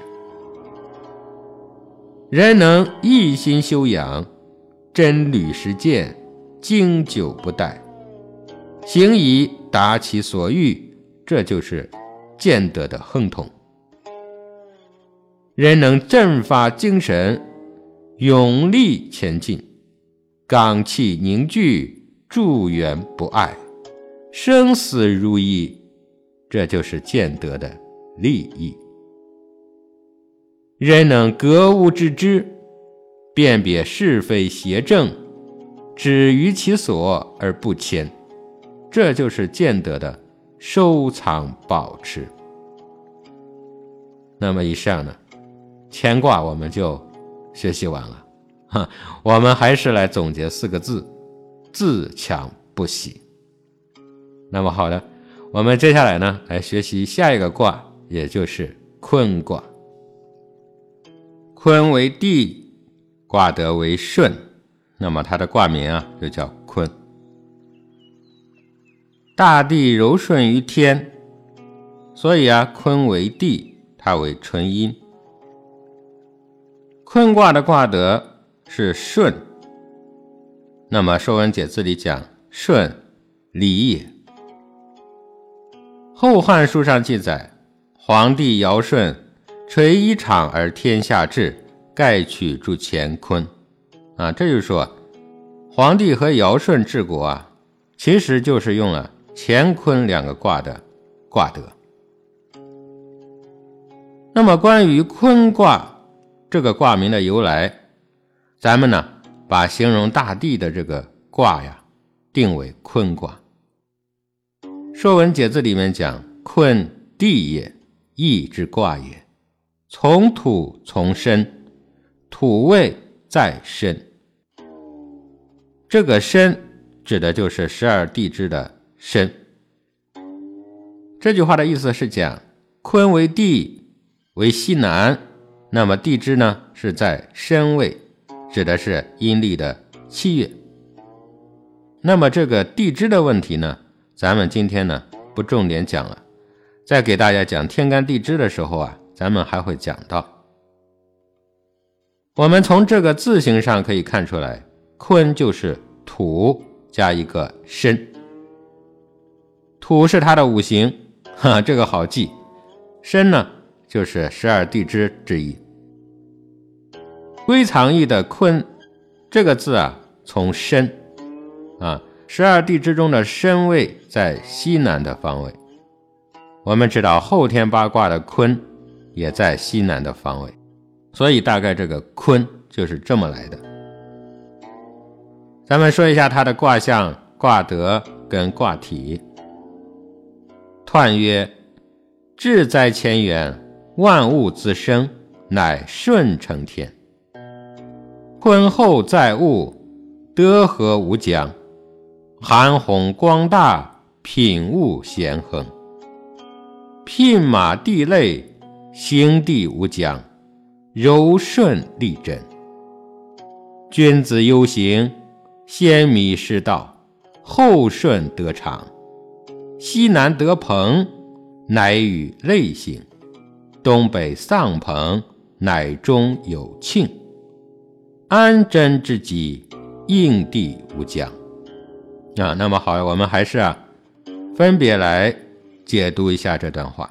人能一心修养，真履实践，经久不怠，行以达其所欲，这就是见德的亨通。人能振发精神，勇力前进，刚气凝聚，助缘不碍，生死如一，这就是见德的。利益，人能格物致知，辨别是非邪正，止于其所而不迁，这就是见得的收藏保持。那么以上呢，乾卦我们就学习完了，我们还是来总结四个字：自强不息。那么好的，我们接下来呢，来学习下一个卦。也就是坤卦，坤为地，卦得为顺，那么它的卦名啊就叫坤。大地柔顺于天，所以啊，坤为地，它为纯阴。坤卦的卦德是顺，那么《说文解字》里讲顺，礼也。《后汉书》上记载。皇帝尧舜垂衣裳而天下治，盖取诸乾坤。啊，这就是说，皇帝和尧舜治国啊，其实就是用了乾坤两个卦的卦德。那么，关于坤卦这个卦名的由来，咱们呢，把形容大地的这个卦呀，定为坤卦。《说文解字》里面讲：“坤，地也。”义之卦也，从土从身，土位在身。这个身指的就是十二地支的身。这句话的意思是讲，坤为地，为西南，那么地支呢是在申位，指的是阴历的七月。那么这个地支的问题呢，咱们今天呢不重点讲了。在给大家讲天干地支的时候啊，咱们还会讲到。我们从这个字形上可以看出来，坤就是土加一个申，土是它的五行，哈，这个好记。申呢，就是十二地支之一。归藏意的坤这个字啊，从申啊，十二地支中的申位在西南的方位。我们知道后天八卦的坤，也在西南的方位，所以大概这个坤就是这么来的。咱们说一下它的卦象、卦德跟卦体。彖曰：志在千源，万物滋生，乃顺承天。婚后载物，德和无疆，韩宏光大，品物咸亨。牝马地类，行地无疆，柔顺利贞。君子忧行，先迷失道，后顺得长。西南得朋，乃与类行；东北丧朋，乃中有庆。安贞之极，应地无疆。啊，那么好，我们还是啊，分别来解读一下这段话。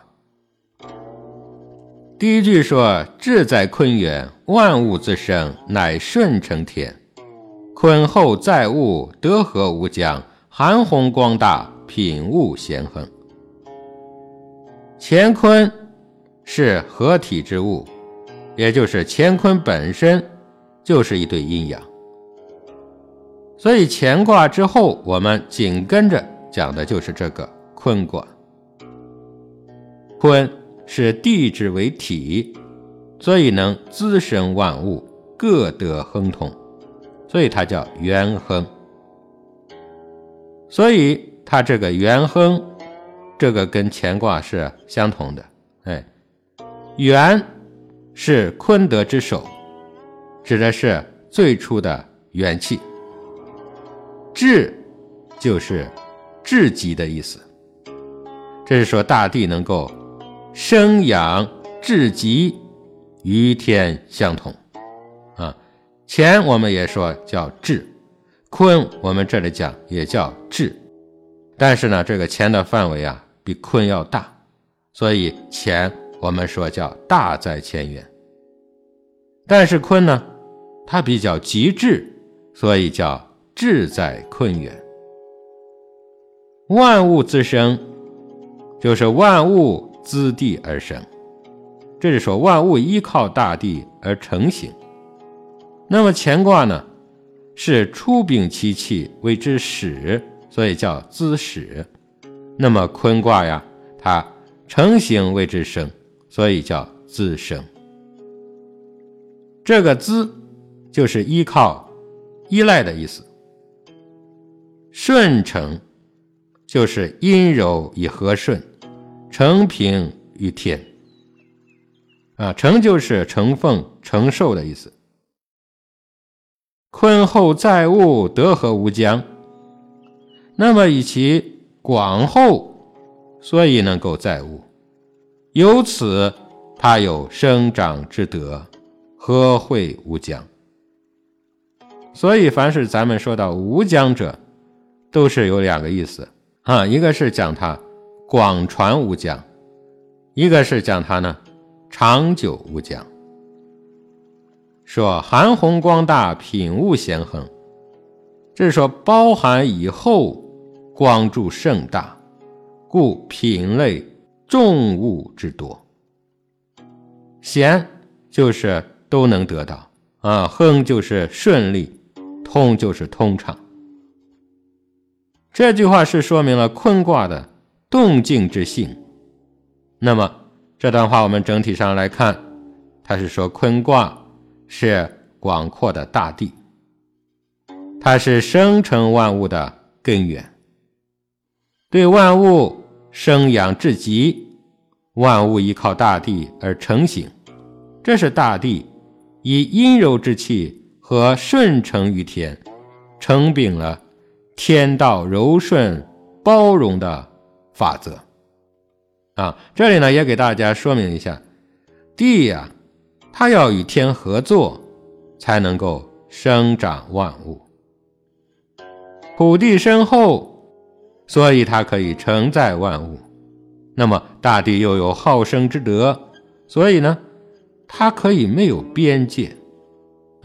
第一句说：“志在坤元，万物之生，乃顺承天。坤厚载物，德和无疆，含宏光大。”品物咸亨，乾坤是合体之物，也就是乾坤本身就是一对阴阳。所以乾卦之后，我们紧跟着讲的就是这个坤卦。坤是地之为体，所以能滋生万物，各得亨通，所以它叫元亨。所以。它这个元亨，这个跟乾卦是相同的。哎，元是坤德之首，指的是最初的元气。至就是至极的意思，这是说大地能够生养至极，与天相同。啊，乾我们也说叫至，坤我们这里讲也叫至。但是呢，这个乾的范围啊比坤要大，所以乾我们说叫大在乾元。但是坤呢，它比较极致，所以叫志在坤元。万物滋生，就是万物滋地而生，这是说万物依靠大地而成形。那么乾卦呢，是出禀其气，谓之始。所以叫滋始，那么坤卦呀，它成形谓之生，所以叫滋生。这个滋就是依靠、依赖的意思。顺承就是阴柔以和顺，承平于天。啊，承就是承奉、承受的意思。坤厚载物，德和无疆。那么以其广厚，所以能够载物，由此它有生长之德，和惠无疆。所以凡是咱们说到无疆者，都是有两个意思啊，一个是讲它广传无疆，一个是讲它呢长久无疆。说韩宏光大，品物咸亨，这是说包含以后。光柱盛大，故品类重物之多。贤就是都能得到啊，亨就是顺利，通就是通畅。这句话是说明了坤卦的动静之性。那么这段话我们整体上来看，它是说坤卦是广阔的大地，它是生成万物的根源。对万物生养至极，万物依靠大地而成形，这是大地以阴柔之气和顺承于天，承禀了天道柔顺包容的法则。啊，这里呢也给大家说明一下，地呀，它要与天合作，才能够生长万物。土地深厚。所以它可以承载万物，那么大地又有好生之德，所以呢，它可以没有边界，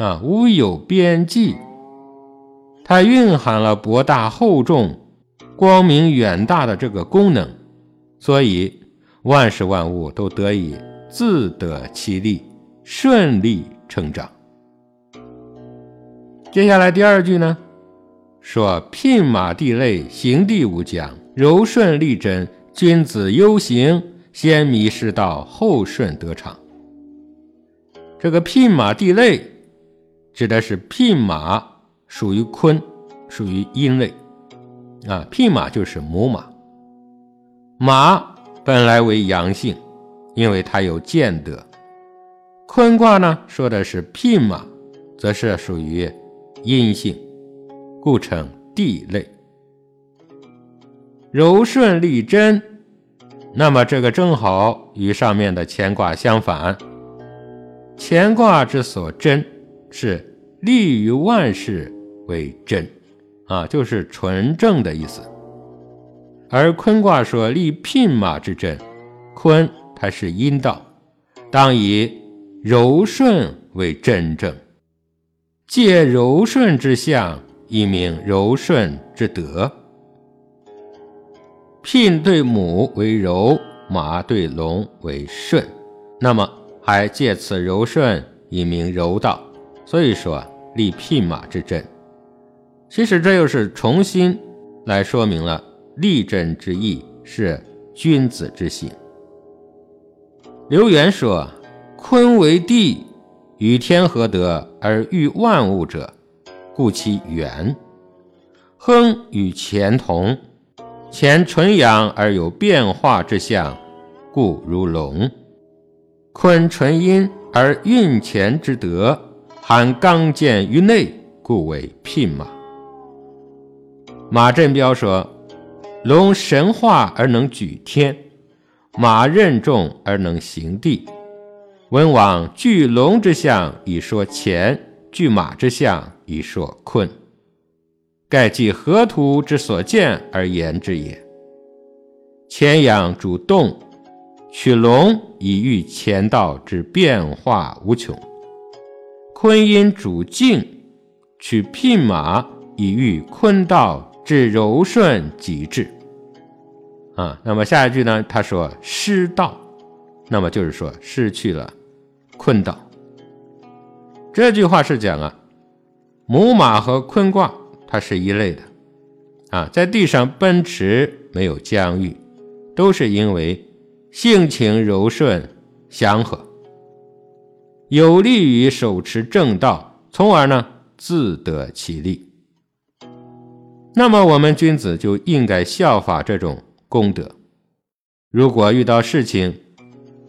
啊，无有边际，它蕴含了博大厚重、光明远大的这个功能，所以万事万物都得以自得其利，顺利成长。接下来第二句呢，说牝马地类，行地无疆，柔顺利贞，君子忧行，先迷失道，后顺得场。这个牝马地类，指的是牝马属于坤，属于阴类。啊，牝马就是母马，马本来为阳性，因为它有见德。坤卦呢，说的是牝马，则是属于阴性，故称地类。柔顺利贞，那么这个正好与上面的乾卦相反。乾卦之所贞，是利于万事为真。啊，就是纯正的意思。而坤卦说立牝马之贞，坤它是阴道，当以柔顺为真正，借柔顺之象，以明柔顺之德。牝对母为柔，马对龙为顺，那么还借此柔顺以明柔道，所以说立牝马之阵。其实这又是重新来说明了立阵之意是君子之行。刘元说：“坤为地，与天合德而育万物者，故其元。亨与乾同，乾纯阳而有变化之象，故如龙。坤纯阴而运乾之德，含刚健于内，故为牝马。”马振彪说：“龙神化而能举天，马任重而能行地。文王据龙之象以说乾，据马之象以说坤。盖即河图之所见而言之也。乾阳主动，取龙以喻乾道之变化无穷；坤阴主静，取牝马以喻坤道。”至柔顺极致，啊，那么下一句呢？他说失道，那么就是说失去了坤道。这句话是讲啊，母马和坤卦它是一类的，啊，在地上奔驰没有疆域，都是因为性情柔顺祥和，有利于手持正道，从而呢自得其利。那么我们君子就应该效法这种功德。如果遇到事情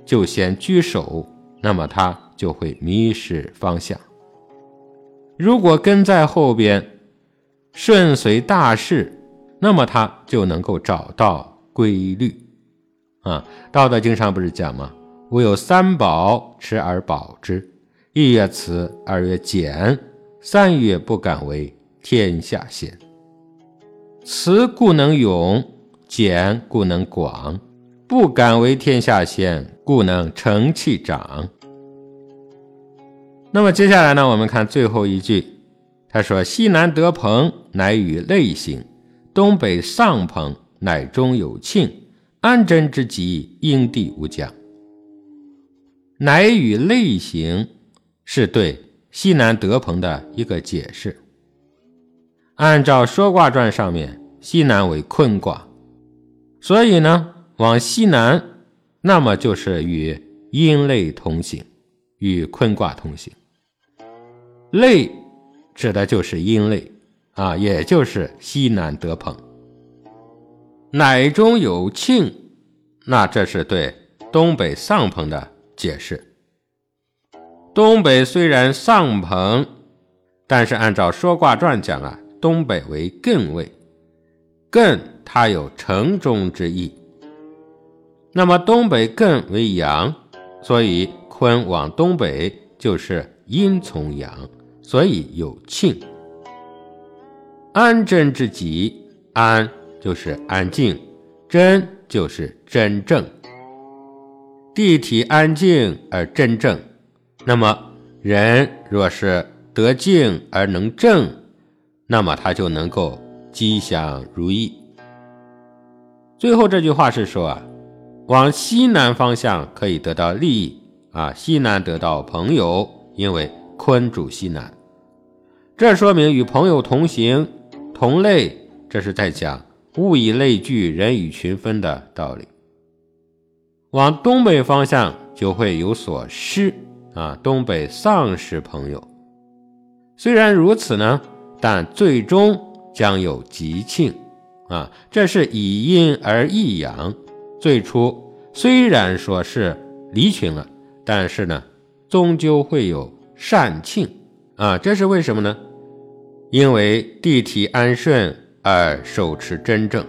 就先居首，那么他就会迷失方向；如果跟在后边顺随大势，那么他就能够找到规律。啊，《道德经》上不是讲吗？吾有三宝，持而保之：一曰慈，二曰俭，三曰不敢为天下先。慈故能勇，俭故能广，不敢为天下先，故能成器长。那么接下来呢？我们看最后一句，他说：“西南得朋，乃与类行；东北丧朋，乃中有庆。安贞之极，应地无疆。”乃与类行是对西南得朋的一个解释。按照《说卦传》上面，西南为坤卦，所以呢，往西南，那么就是与阴类同行，与坤卦同行。类指的就是阴类啊，也就是西南得朋。乃中有庆，那这是对东北丧朋的解释。东北虽然丧朋，但是按照《说卦传》讲啊。东北为艮位，艮它有城中之意。那么东北艮为阳，所以坤往东北就是阴从阳，所以有庆。安贞之极，安就是安静，贞就是真正。地体安静而真正，那么人若是得静而能正。那么他就能够吉祥如意。最后这句话是说啊，往西南方向可以得到利益啊，西南得到朋友，因为坤主西南。这说明与朋友同行同类，这是在讲物以类聚，人以群分的道理。往东北方向就会有所失啊，东北丧失朋友。虽然如此呢，但最终将有吉庆啊，这是以阴而益阳。最初虽然说是离群了，但是呢，终究会有善庆啊，这是为什么呢？因为地体安顺而手持真正，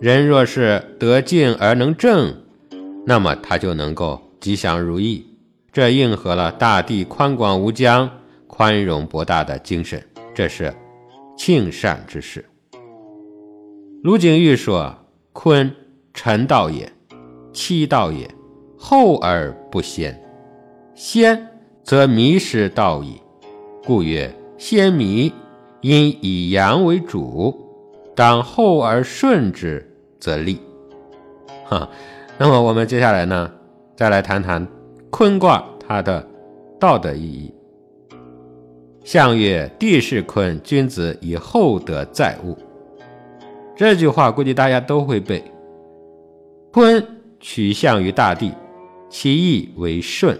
人若是得静而能正，那么他就能够吉祥如意。这应和了大地宽广无疆、宽容博大的精神，这是庆善之事。卢景玉说：“坤，臣道也，妻道也，厚而不先，先则迷失道矣。故曰先迷。”因以阳为主，当厚而顺之，则利。哈，那么我们接下来呢，再来谈谈坤卦它的道德意义。相曰：地势坤，君子以厚德载物。这句话估计大家都会背。坤取象于大地，其意为顺。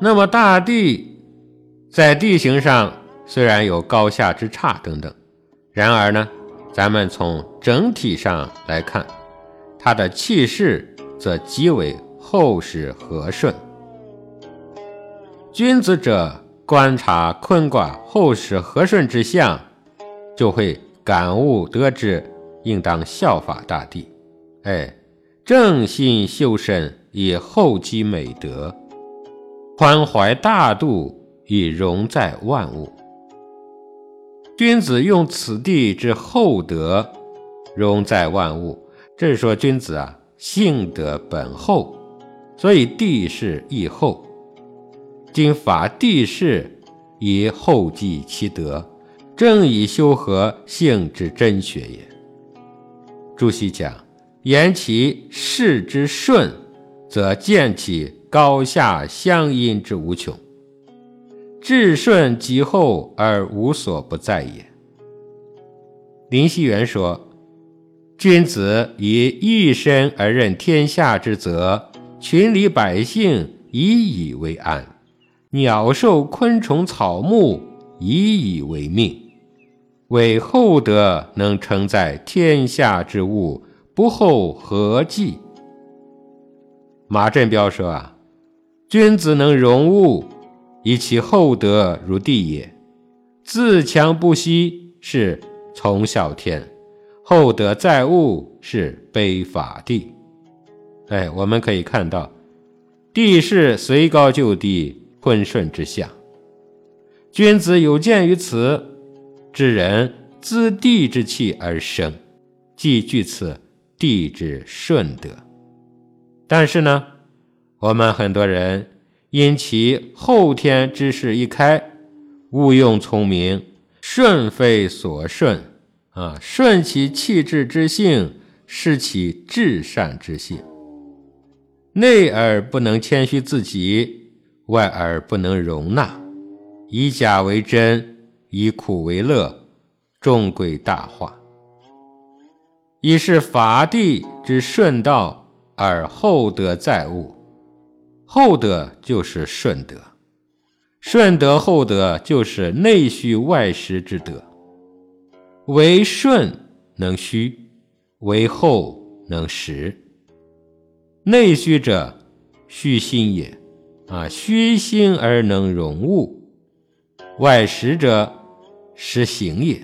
那么大地在地形上。虽然有高下之差等等，然而呢，咱们从整体上来看，它的气势则极为厚实和顺。君子者观察坤卦厚实和顺之象，就会感悟得知，应当效法大地，哎，正心修身以厚积美德，宽怀大度以容在万物。君子用此地之厚德，容在万物。这是说君子啊，性德本厚，所以地势亦厚。今法地势以厚积其德，正以修和性之真学也。朱熹讲：言其势之顺，则见其高下相因之无穷。至顺极厚而无所不在也。林熙元说：“君子以一身而任天下之责，群里百姓以以为安；鸟兽昆虫草木以以为命。为厚德能承载天下之物，不厚何计？”马振彪说：“啊，君子能容物。”以其厚德如地也，自强不息是从小天；厚德载物是背法地。哎，我们可以看到，地势随高就低，坤顺之象。君子有鉴于此，知人自地之气而生，即据此地之顺德。但是呢，我们很多人。因其后天之势一开，勿用聪明，顺非所顺啊，顺其气质之性，失其至善之性。内而不能谦虚自己，外而不能容纳，以假为真，以苦为乐，终归大化。以是法地之顺道，而厚德载物。厚德就是顺德，顺德厚德就是内虚外实之德。为顺能虚，为厚能实。内虚者，虚心也，啊，虚心而能容物；外实者，实行也，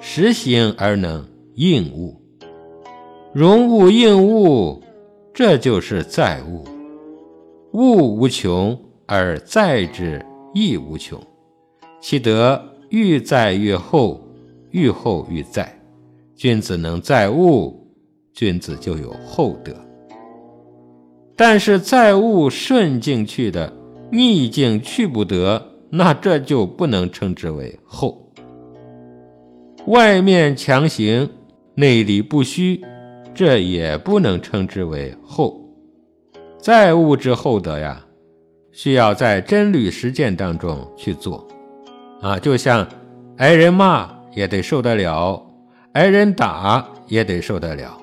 实行而能应物。容物应物，这就是载物。物无穷而载之亦无穷，其德愈载愈厚，愈厚愈载。君子能载物，君子就有厚德。但是载物顺境去的，逆境去不得，那这就不能称之为厚。外面强行，内里不虚，这也不能称之为厚。载物之厚德呀，需要在真理实践当中去做。啊，就像挨人骂也得受得了，挨人打也得受得了。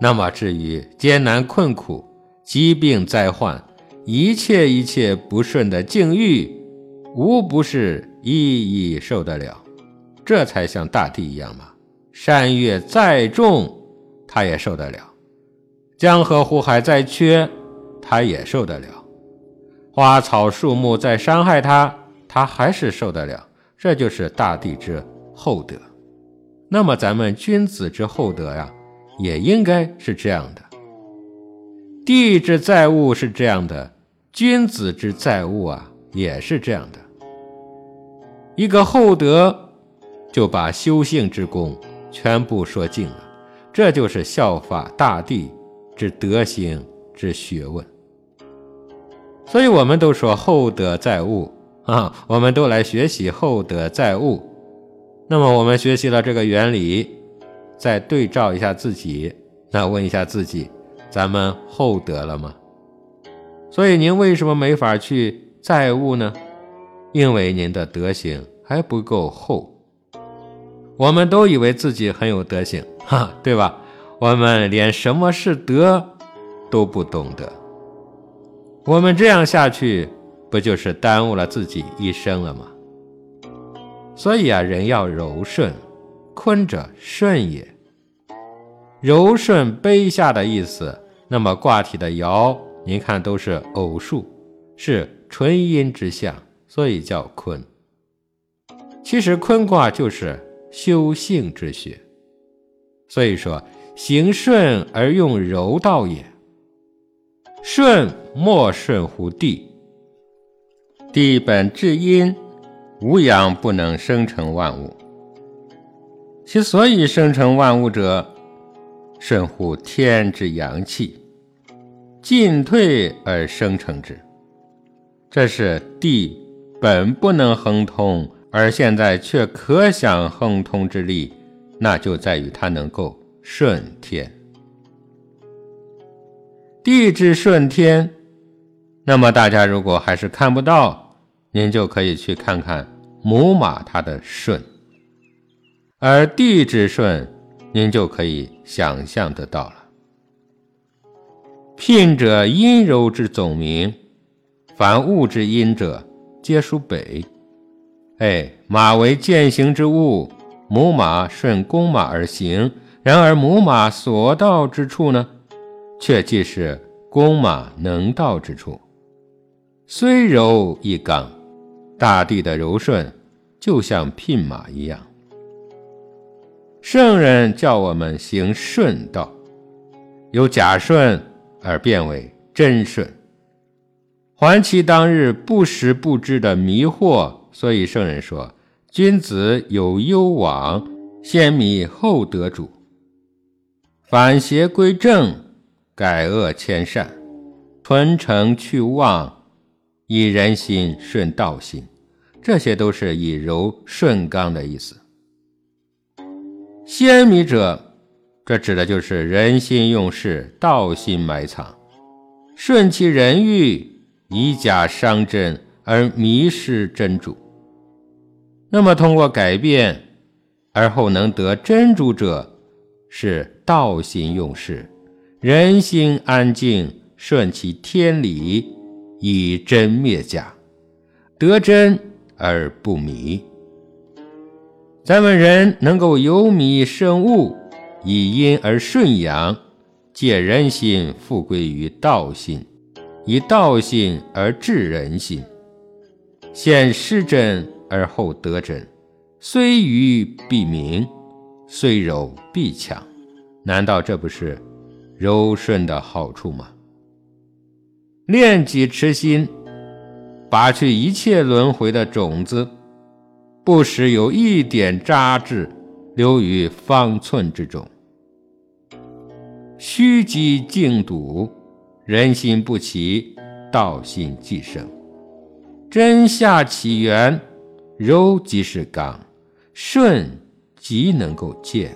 那么至于艰难困苦、疾病灾患、一切一切不顺的境遇，无不是一一受得了。这才像大地一样嘛，山岳再重，它也受得了；江河湖海再缺，它也受得了；花草树木再伤害它。他还是受得了，这就是大地之厚德。那么咱们君子之厚德呀，也应该是这样的。地之载物是这样的，君子之载物啊，也是这样的。一个厚德，就把修性之功全部说尽了，这就是效法大地之德行之学问。所以我们都说厚德载物。啊，我们都来学习厚德载物。那么我们学习了这个原理，再对照一下自己，那问一下自己，咱们厚德了吗？所以您为什么没法去载物呢？因为您的德行还不够厚。我们都以为自己很有德行，哈，对吧？我们连什么是德都不懂得。我们这样下去。不就是耽误了自己一生了吗？所以啊，人要柔顺，坤者顺也。柔顺卑下的意思。那么卦体的爻，您看都是偶数，是纯阴之象，所以叫坤。其实坤卦就是修性之学，所以说行顺而用柔道也。顺莫顺乎地。地本至阴，无阳不能生成万物。其所以生成万物者，顺乎天之阳气，进退而生成之。这是地本不能亨通，而现在却可想亨通之力，那就在于它能够顺天。地之顺天，那么大家如果还是看不到。您就可以去看看母马它的顺，而地之顺，您就可以想象得到了。聘者阴柔之总名，凡物之阴者，皆属北。哎，马为践行之物，母马顺公马而行。然而母马所到之处呢，却既是公马能到之处，虽柔亦刚。大地的柔顺，就像聘马一样。圣人叫我们行顺道，由假顺而变为真顺，还其当日不时不知的迷惑。所以圣人说：“君子有攸往，先迷后得主。反邪归正，改恶迁善，存诚去妄。”以人心顺道心，这些都是以柔顺刚的意思。先迷者，这指的就是人心用事，道心埋藏，顺其人欲，以假伤真而迷失真主。那么通过改变而后能得真主者，是道心用事，人心安静，顺其天理。以真灭假，得真而不迷。咱们人能够由迷生物，以阴而顺阳，借人心复归于道心，以道心而治人心，先失真而后得真，虽愚必明，虽柔必强。难道这不是柔顺的好处吗？练己持心，拔去一切轮回的种子，不使有一点渣滓留于方寸之中。虚极静笃，人心不齐，道心即生。真下起源，柔即是刚，顺即能够健。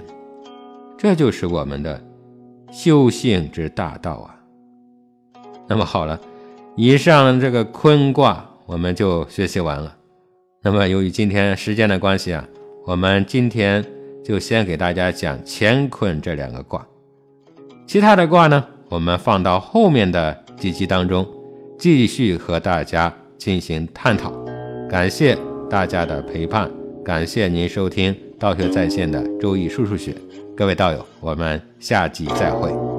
这就是我们的修行之大道啊。那么好了，以上这个坤卦我们就学习完了。那么由于今天时间的关系啊，我们今天就先给大家讲乾坤这两个卦，其他的卦呢，我们放到后面的几集当中继续和大家进行探讨。感谢大家的陪伴，感谢您收听道学在线的周易数数学，各位道友，我们下集再会。